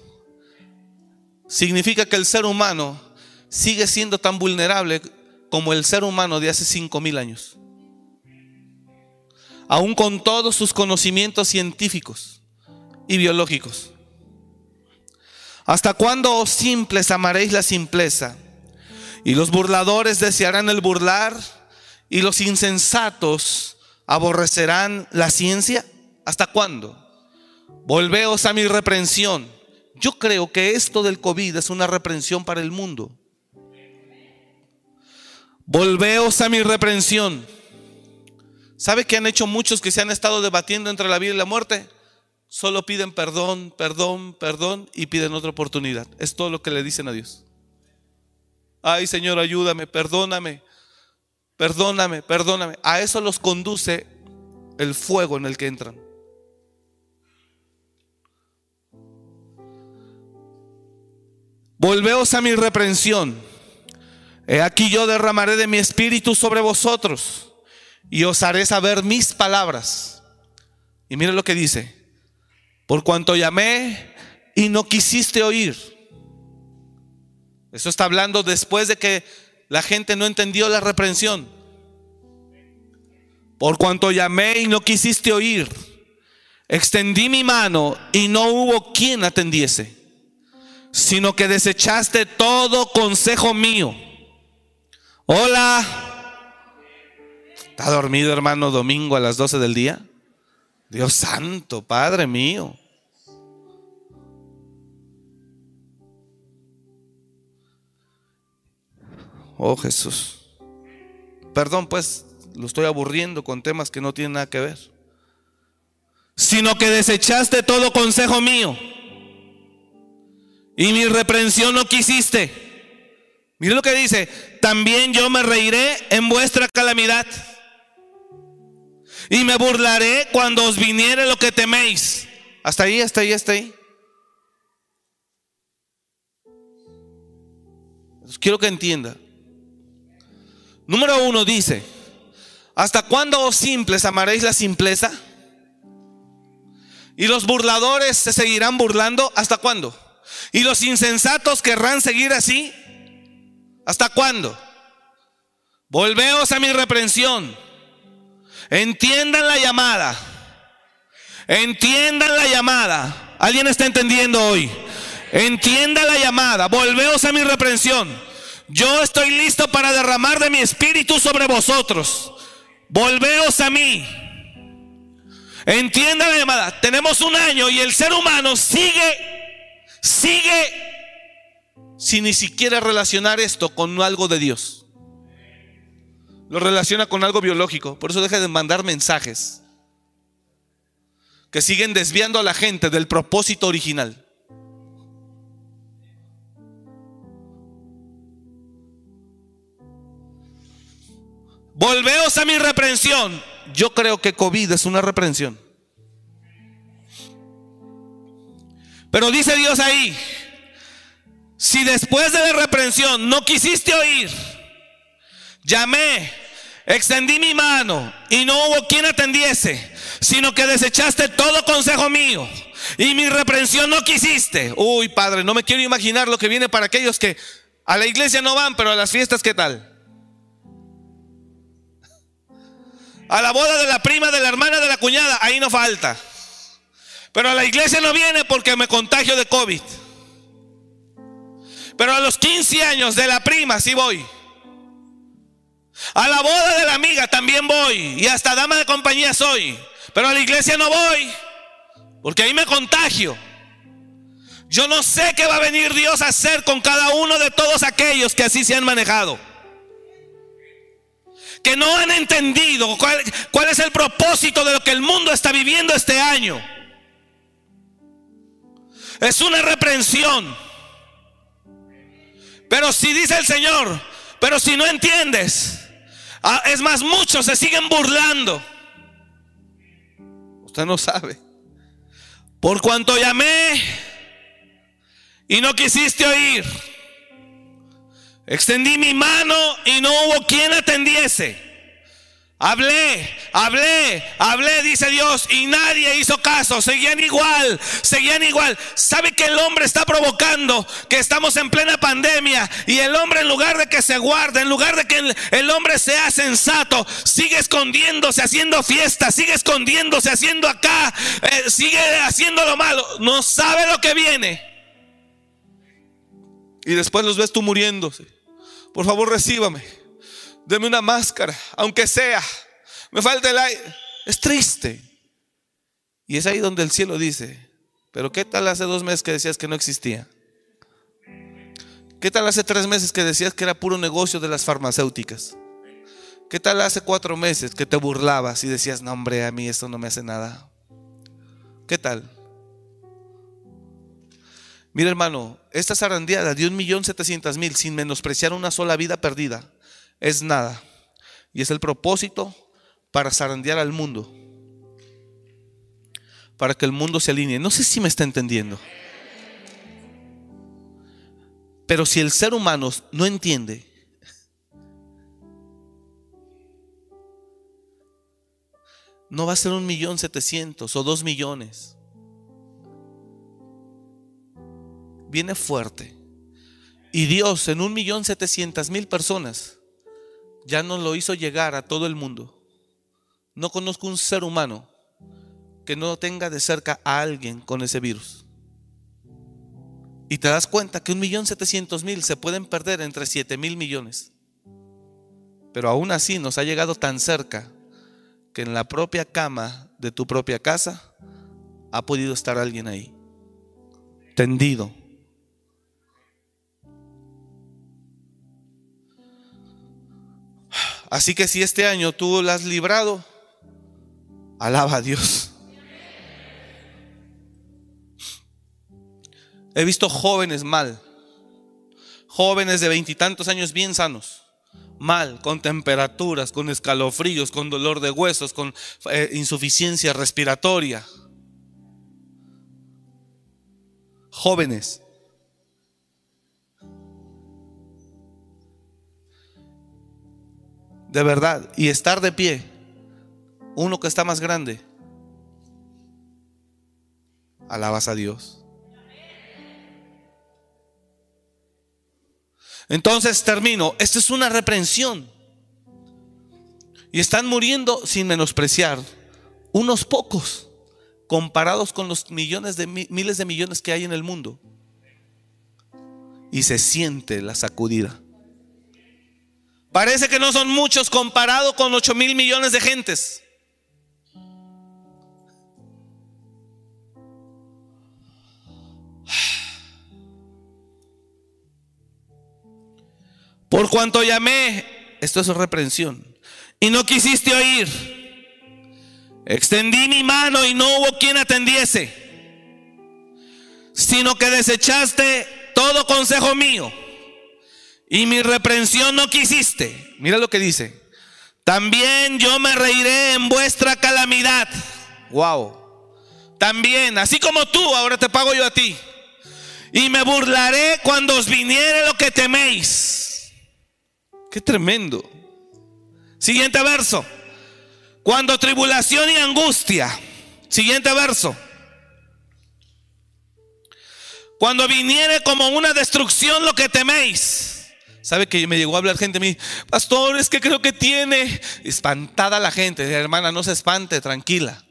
Significa que el ser humano sigue siendo tan vulnerable como el ser humano de hace cinco mil años. Aún con todos sus conocimientos científicos y biológicos. ¿Hasta cuándo, oh simples, amaréis la simpleza? Y los burladores desearán el burlar, y los insensatos aborrecerán la ciencia. ¿Hasta cuándo? Volveos a mi reprensión. Yo creo que esto del COVID es una reprensión para el mundo. Volveos a mi reprensión. ¿Sabe qué han hecho muchos que se han estado debatiendo entre la vida y la muerte? Solo piden perdón, perdón, perdón y piden otra oportunidad. Es todo lo que le dicen a Dios. Ay Señor, ayúdame, perdóname, perdóname, perdóname. A eso los conduce el fuego en el que entran. Volveos a mi reprensión. He aquí yo derramaré de mi espíritu sobre vosotros y os haré saber mis palabras. Y mire lo que dice. Por cuanto llamé y no quisiste oír. Eso está hablando después de que la gente no entendió la reprensión. Por cuanto llamé y no quisiste oír. Extendí mi mano y no hubo quien atendiese sino que desechaste todo consejo mío. Hola. ¿Está dormido, hermano, domingo a las 12 del día? Dios santo, Padre mío. Oh Jesús. Perdón, pues lo estoy aburriendo con temas que no tienen nada que ver. Sino que desechaste todo consejo mío y mi reprensión no quisiste. Mire lo que dice, también yo me reiré en vuestra calamidad y me burlaré cuando os viniere lo que teméis. Hasta ahí, hasta ahí, hasta ahí. Quiero que entienda. Número uno dice, ¿hasta cuándo, os simples, amaréis la simpleza? Y los burladores se seguirán burlando, ¿hasta cuándo? Y los insensatos querrán seguir así, ¿hasta cuándo? Volveos a mi reprensión. Entiendan la llamada. Entiendan la llamada. ¿Alguien está entendiendo hoy? Entienda la llamada. Volveos a mi reprensión. Yo estoy listo para derramar de mi espíritu sobre vosotros. Volveos a mí. Entienda la. Tenemos un año y el ser humano sigue, sigue sin ni siquiera relacionar esto con algo de Dios. Lo relaciona con algo biológico. Por eso deja de mandar mensajes que siguen desviando a la gente del propósito original. Volveos a mi reprensión. Yo creo que COVID es una reprensión. Pero dice Dios ahí, si después de la reprensión no quisiste oír, llamé, extendí mi mano y no hubo quien atendiese, sino que desechaste todo consejo mío y mi reprensión no quisiste. Uy, Padre, no me quiero imaginar lo que viene para aquellos que a la iglesia no van, pero a las fiestas, ¿qué tal? A la boda de la prima, de la hermana, de la cuñada, ahí no falta. Pero a la iglesia no viene porque me contagio de COVID. Pero a los 15 años de la prima sí voy. A la boda de la amiga también voy. Y hasta dama de compañía soy. Pero a la iglesia no voy. Porque ahí me contagio. Yo no sé qué va a venir Dios a hacer con cada uno de todos aquellos que así se han manejado que no han entendido cuál, es el propósito de lo que el mundo está viviendo este año. Es una reprensión. Pero si dice el Señor, pero si no entiendes, ah, es más, muchos se siguen burlando. Usted no sabe. Por cuanto llamé y no quisiste oír Extendí mi mano y no hubo quien atendiese. Hablé, hablé, hablé, dice Dios, y nadie hizo caso. Seguían igual, seguían igual. ¿Sabe que el hombre está provocando que estamos en plena pandemia? Y el hombre en lugar de que se guarde, en lugar de que el, hombre sea sensato, sigue escondiéndose, haciendo fiestas, sigue escondiéndose, haciendo acá, eh, sigue haciendo lo malo. No sabe lo que viene. Y después los ves tú muriéndose. Por favor, recíbame. Deme una máscara, aunque sea. Me falta el aire. Es triste. Y es ahí donde el cielo dice, pero ¿qué tal hace dos meses que decías que no existía? ¿Qué tal hace tres meses que decías que era puro negocio de las farmacéuticas? ¿Qué tal hace cuatro meses que te burlabas y decías, no hombre, a mí esto no me hace nada? ¿Qué tal? Mira hermano, esta zarandeada de un millón setecientos mil sin menospreciar una sola vida perdida es nada. Y es el propósito para zarandear al mundo. Para que el mundo se alinee. No sé si me está entendiendo. Pero si el ser humano no entiende, no va a ser un millón setecientos o dos millones. Viene fuerte. Y Dios en un millón setecientas mil personas ya nos lo hizo llegar a todo el mundo. No conozco un ser humano que no tenga de cerca a alguien con ese virus. Y te das cuenta que un millón setecientos mil se pueden perder entre siete mil millones. Pero aún así nos ha llegado tan cerca que en la propia cama de tu propia casa ha podido estar alguien ahí, tendido Así que si este año tú lo has librado, alaba a Dios. He visto jóvenes mal, jóvenes de veintitantos años bien sanos, mal, con temperaturas, con escalofríos, con dolor de huesos, con eh, insuficiencia respiratoria. Jóvenes. De verdad, y estar de pie, uno que está más grande, alabas a Dios. Entonces termino, esto es una reprensión. Y están muriendo sin menospreciar unos pocos comparados con los millones de miles de millones que hay en el mundo. Y se siente la sacudida. Parece que no son muchos comparado con 8 mil millones de gentes. Por cuanto llamé, esto es reprensión, y no quisiste oír, extendí mi mano y no hubo quien atendiese, sino que desechaste todo consejo mío y mi reprensión no quisiste. Mira lo que dice. También yo me reiré en vuestra calamidad. Wow. También, así como tú, ahora te pago yo a ti. Y me burlaré cuando os viniere lo que teméis. Qué tremendo. Siguiente verso. Cuando tribulación y angustia. Siguiente verso. Cuando viniere como una destrucción lo que teméis. ¿Sabe que me llegó a hablar gente mí? Pastor, es que creo que tiene espantada la gente. Hermana, no se espante, tranquila.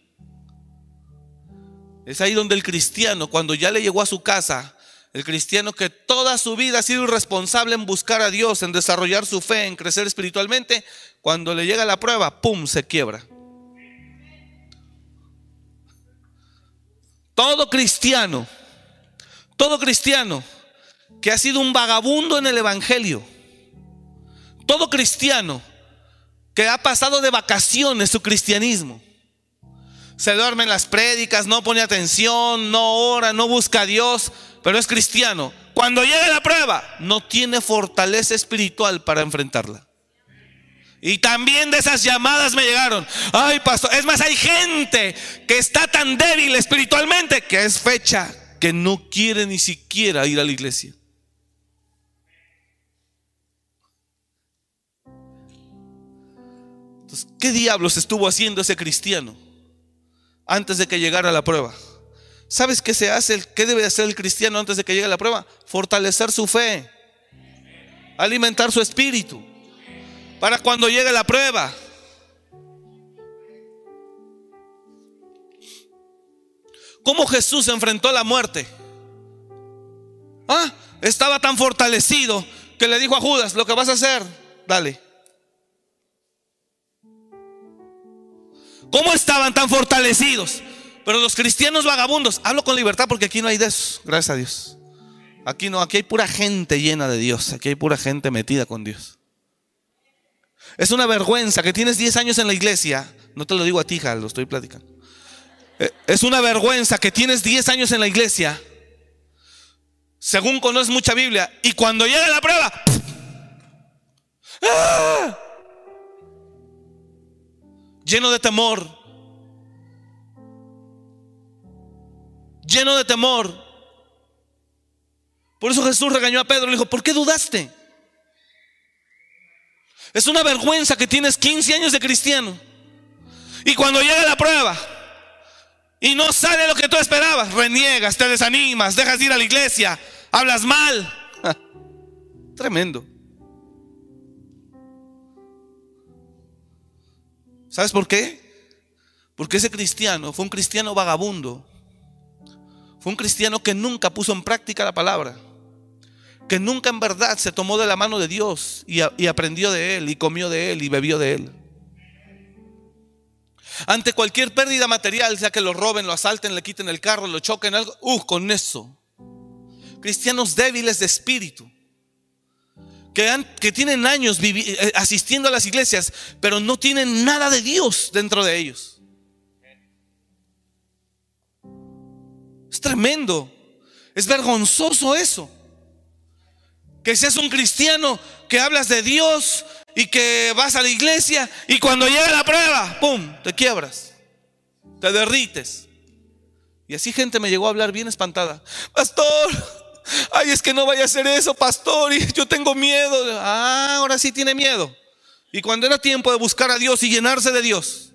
Es ahí donde el cristiano, cuando ya le llegó a su casa, el cristiano que toda su vida ha sido irresponsable en buscar a Dios, en desarrollar su fe, en crecer espiritualmente, cuando le llega la prueba, ¡pum!, se quiebra. Todo cristiano, todo cristiano que ha sido un vagabundo en el Evangelio, todo cristiano que ha pasado de vacaciones su cristianismo, se duerme en las prédicas, no pone atención, no ora, no busca a Dios, pero es cristiano, cuando llega la prueba, no tiene fortaleza espiritual para enfrentarla. Y también de esas llamadas me llegaron. Ay, pastor. Es más, hay gente que está tan débil espiritualmente que es fecha que no quiere ni siquiera ir a la iglesia. ¿Qué diablos estuvo haciendo ese cristiano antes de que llegara la prueba? ¿Sabes qué se hace? ¿Qué debe hacer el cristiano antes de que llegue la prueba? Fortalecer su fe. Alimentar su espíritu. Para cuando llegue la prueba. ¿Cómo Jesús enfrentó la muerte? Ah, estaba tan fortalecido que le dijo a Judas, lo que vas a hacer, dale. ¿Cómo estaban tan fortalecidos? Pero los cristianos vagabundos, hablo con libertad porque aquí no hay de eso, gracias a Dios. Aquí no, aquí hay pura gente llena de Dios, aquí hay pura gente metida con Dios. Es una vergüenza que tienes 10 años en la iglesia, no te lo digo a ti, hija, lo estoy platicando. Eh, es una vergüenza que tienes 10 años en la iglesia, según conoces mucha Biblia, y cuando llega la prueba, ¡ah! Lleno de temor, lleno de temor. Por eso Jesús regañó a Pedro y le dijo, ¿por qué dudaste? Es una vergüenza que tienes 15 años de cristiano. Y cuando llega la prueba y no sale lo que tú esperabas, reniegas, te desanimas, dejas de ir a la iglesia, hablas mal. <laughs> Tremendo. ¿Sabes por qué? Porque ese cristiano fue un cristiano vagabundo fue un cristiano que nunca puso en práctica la palabra, que nunca en verdad se tomó de la mano de Dios y, aprendió de Él y comió de Él y bebió de Él. Ante cualquier pérdida material, sea que lo roben, lo asalten, le quiten el carro, lo choquen, algo, uh, con eso. Cristianos débiles de espíritu, que, tienen años eh, asistiendo a las iglesias, pero no tienen nada de Dios dentro de ellos. Es tremendo. Es vergonzoso eso. Que seas un cristiano que hablas de Dios y que vas a la iglesia y cuando llega la prueba, ¡pum!, te quiebras, te derrites. Y así gente me llegó a hablar bien espantada. Pastor, ay, es que no vaya a hacer eso, pastor, y yo tengo miedo. Ah, ahora sí tiene miedo. Y cuando era tiempo de buscar a Dios y llenarse de Dios.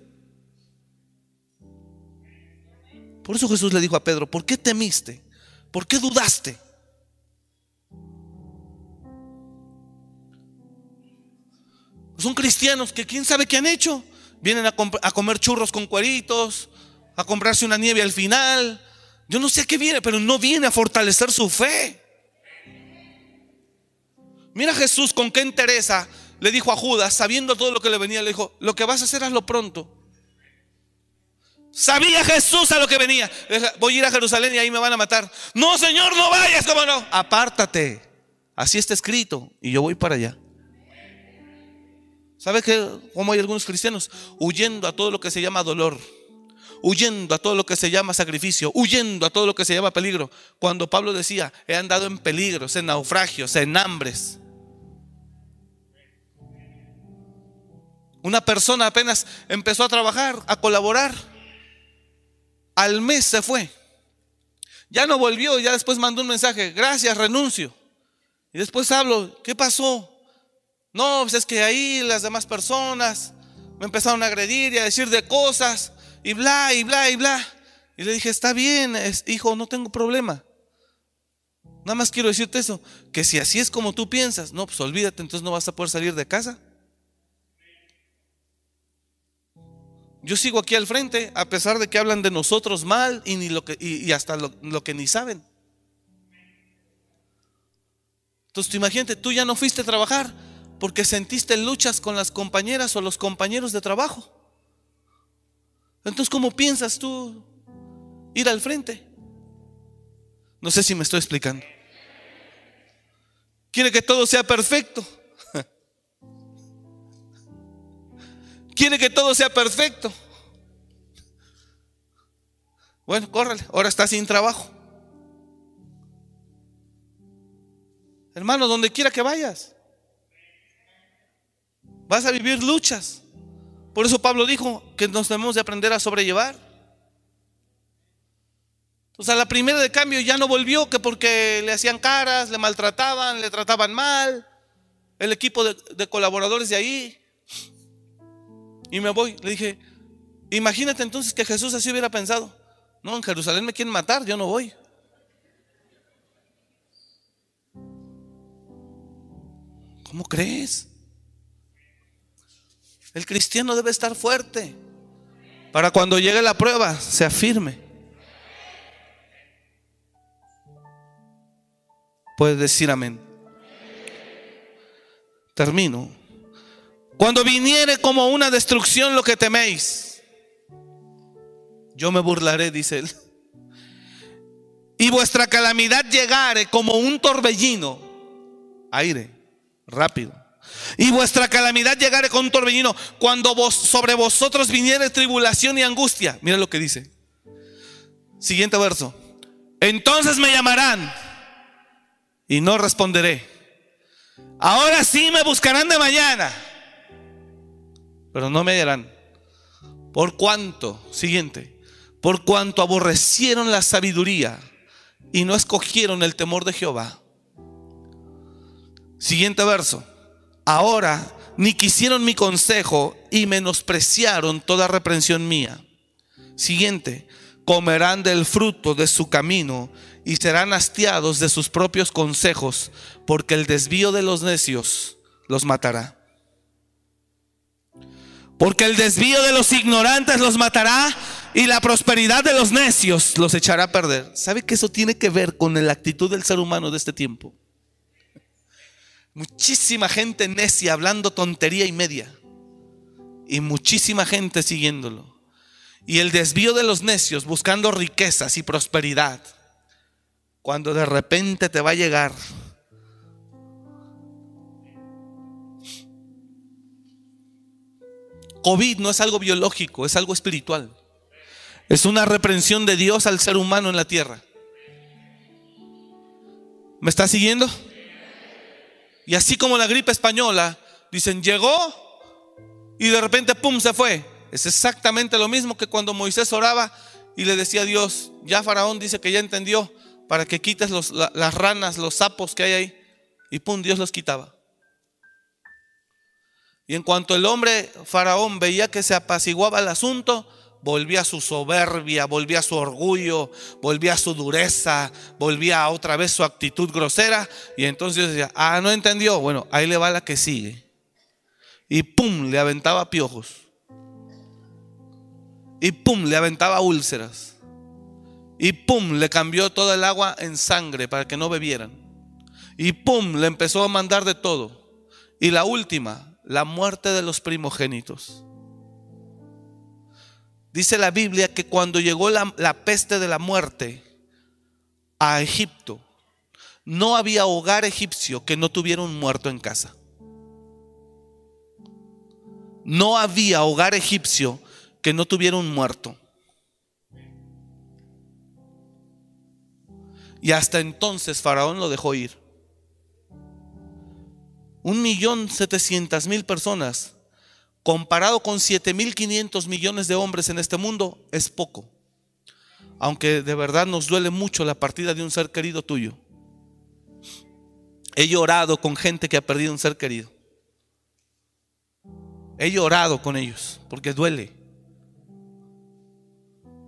Por eso Jesús le dijo a Pedro, ¿por qué temiste? ¿Por qué dudaste? Son cristianos que quién sabe qué han hecho. Vienen a, comer churros con cueritos, a comprarse una nieve al final. Yo no sé a qué viene, pero no viene a fortalecer su fe. Mira Jesús con qué interesa le dijo a Judas, sabiendo todo lo que le venía, le dijo, lo que vas a hacer hazlo pronto. Sabía Jesús a lo que venía. Voy a ir a Jerusalén y ahí me van a matar. No, Señor, no vayas, ¿cómo no? Apártate. Así está escrito y yo voy para allá. ¿Sabe que cómo hay algunos cristianos huyendo a todo lo que se llama dolor? Huyendo a todo lo que se llama sacrificio, huyendo a todo lo que se llama peligro. Cuando Pablo decía, he andado en peligros, en naufragios, en hambres. Una persona apenas empezó a trabajar, a colaborar. Al mes se fue. Ya no volvió, ya después mandó un mensaje, gracias, renuncio. Y después hablo, ¿qué pasó? No, pues es que ahí las demás personas me empezaron a agredir y a decir de cosas y bla, y bla, y bla. Y le dije, está bien, hijo, no tengo problema. Nada más quiero decirte eso, que si así es como tú piensas, no, pues olvídate, entonces no vas a poder salir de casa. Yo sigo aquí al frente, a pesar de que hablan de nosotros mal y, ni lo que, y, hasta lo, que ni saben. Entonces, tú imagínate, tú ya no fuiste a trabajar, porque sentiste luchas con las compañeras o los compañeros de trabajo. Entonces, ¿cómo piensas tú ir al frente? No sé si me estoy explicando. Quiere que todo sea perfecto. <laughs> Quiere que todo sea perfecto. Bueno, córrele, ahora está sin trabajo. Hermano, donde quiera que vayas. Vas a vivir luchas. Por eso Pablo dijo que nos debemos de aprender a sobrellevar. O sea, la primera de cambio ya no volvió que porque le hacían caras, le maltrataban, le trataban mal. El equipo de, colaboradores de ahí. Y me voy. Le dije, imagínate entonces que Jesús así hubiera pensado. No, en Jerusalén me quieren matar, yo no voy. ¿Cómo crees? El cristiano debe estar fuerte para cuando llegue la prueba se afirme. Puedes decir amén. Termino. Cuando viniere como una destrucción lo que teméis, yo me burlaré, dice él. Y vuestra calamidad llegare como un torbellino, aire, rápido y vuestra calamidad llegare con un torbellino, cuando vos, sobre vosotros viniere tribulación y angustia. Mira lo que dice. Siguiente verso. Entonces me llamarán y no responderé. Ahora sí me buscarán de mañana, pero no me hallarán. Por cuanto, siguiente, por cuanto aborrecieron la sabiduría y no escogieron el temor de Jehová. Siguiente verso. Ahora ni quisieron mi consejo y menospreciaron toda reprensión mía. Siguiente, comerán del fruto de su camino y serán hastiados de sus propios consejos, porque el desvío de los necios los matará. Porque el desvío de los ignorantes los matará y la prosperidad de los necios los echará a perder. ¿Sabe que eso tiene que ver con la actitud del ser humano de este tiempo? Muchísima gente necia hablando tontería y media. Y muchísima gente siguiéndolo. Y el desvío de los necios buscando riquezas y prosperidad. Cuando de repente te va a llegar. COVID no es algo biológico, es algo espiritual. Es una reprensión de Dios al ser humano en la tierra. ¿Me está siguiendo? Y así como la gripe española, dicen, llegó y de repente, ¡pum!, se fue. Es exactamente lo mismo que cuando Moisés oraba y le decía a Dios, ya Faraón dice que ya entendió, para que quites las ranas, los sapos que hay ahí. Y pum, Dios los quitaba. Y en cuanto el hombre Faraón veía que se apaciguaba el asunto, volvía a su soberbia, volvía a su orgullo, volvía a su dureza, volvía otra vez su actitud grosera. Y entonces decía, ah, no entendió. Bueno, ahí le va la que sigue. Y pum, le aventaba piojos. Y pum, le aventaba úlceras. Y pum, le cambió todo el agua en sangre para que no bebieran. Y pum, le empezó a mandar de todo. Y la última, la muerte de los primogénitos. Dice la Biblia que cuando llegó la, peste de la muerte a Egipto, no había hogar egipcio que no tuviera un muerto en casa. No había hogar egipcio que no tuviera un muerto. Y hasta entonces Faraón lo dejó ir. Un millón setecientas mil personas comparado con 7.500 millones de hombres en este mundo, es poco. Aunque de verdad nos duele mucho la partida de un ser querido tuyo. He llorado con gente que ha perdido un ser querido. He llorado con ellos porque duele.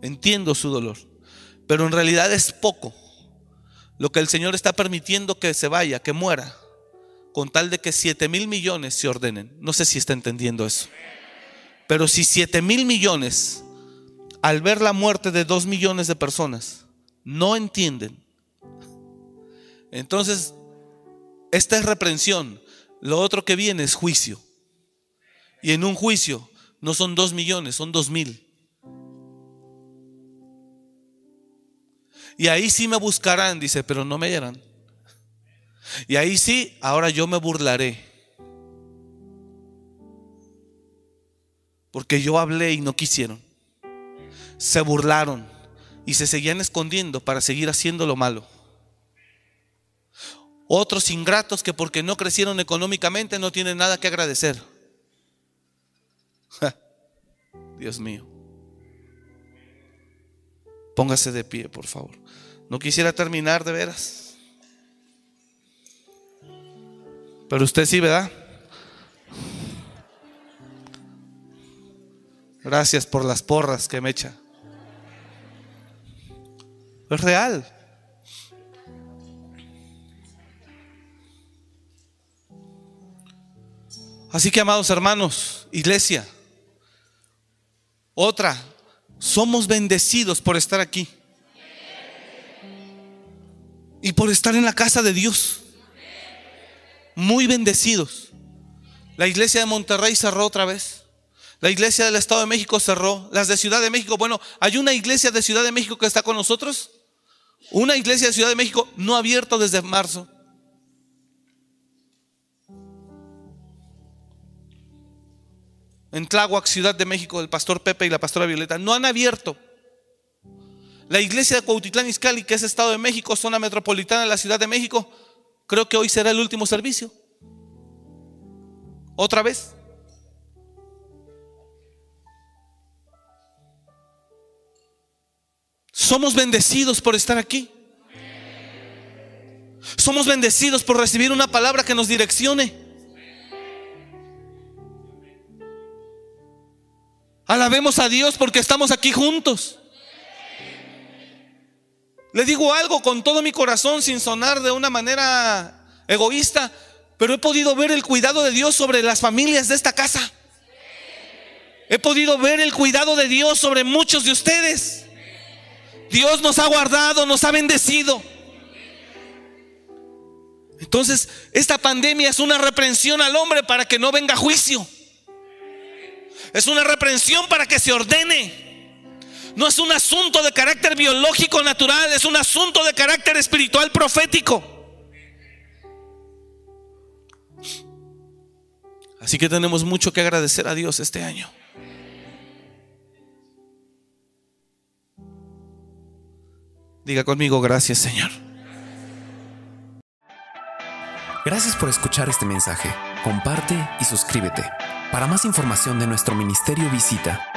Entiendo su dolor. Pero en realidad es poco lo que el Señor está permitiendo que se vaya, que muera con tal de que 7 mil millones se ordenen. No sé si está entendiendo eso. Pero si 7 mil millones, al ver la muerte de 2 millones de personas, no entienden, entonces esta es reprensión. Lo otro que viene es juicio. Y en un juicio no son 2 millones, son 2 mil. Y ahí sí me buscarán, dice, pero no me hallarán. Y ahí sí, ahora yo me burlaré. Porque yo hablé y no quisieron. Se burlaron y se seguían escondiendo para seguir haciendo lo malo. Otros ingratos que porque no crecieron económicamente no tienen nada que agradecer. Dios mío. Póngase de pie, por favor. No quisiera terminar de veras. Pero usted sí, ¿verdad? Gracias por las porras que me echa. Es real. Así que, amados hermanos, iglesia, otra, somos bendecidos por estar aquí y por estar en la casa de Dios muy bendecidos. La iglesia de Monterrey cerró otra vez. La iglesia del Estado de México cerró. Las de Ciudad de México, bueno, hay una iglesia de Ciudad de México que está con nosotros. Una iglesia de Ciudad de México no ha abierto desde marzo. En Tláhuac, Ciudad de México, el pastor Pepe y la pastora Violeta no han abierto. La iglesia de Cuautitlán Izcalli, que es Estado de México, zona metropolitana de la Ciudad de México, Creo que hoy será el último servicio. Otra vez. Somos bendecidos por estar aquí. Somos bendecidos por recibir una palabra que nos direccione. Alabemos a Dios porque estamos aquí juntos. Le digo algo con todo mi corazón sin sonar de una manera egoísta, pero he podido ver el cuidado de Dios sobre las familias de esta casa. He podido ver el cuidado de Dios sobre muchos de ustedes. Dios nos ha guardado, nos ha bendecido. Entonces, esta pandemia es una reprensión al hombre para que no venga juicio. Es una reprensión para que se ordene. No es un asunto de carácter biológico natural, es un asunto de carácter espiritual profético. Así que tenemos mucho que agradecer a Dios este año. Diga conmigo, gracias Señor. Gracias por escuchar este mensaje. Comparte y suscríbete. Para más información de nuestro ministerio visita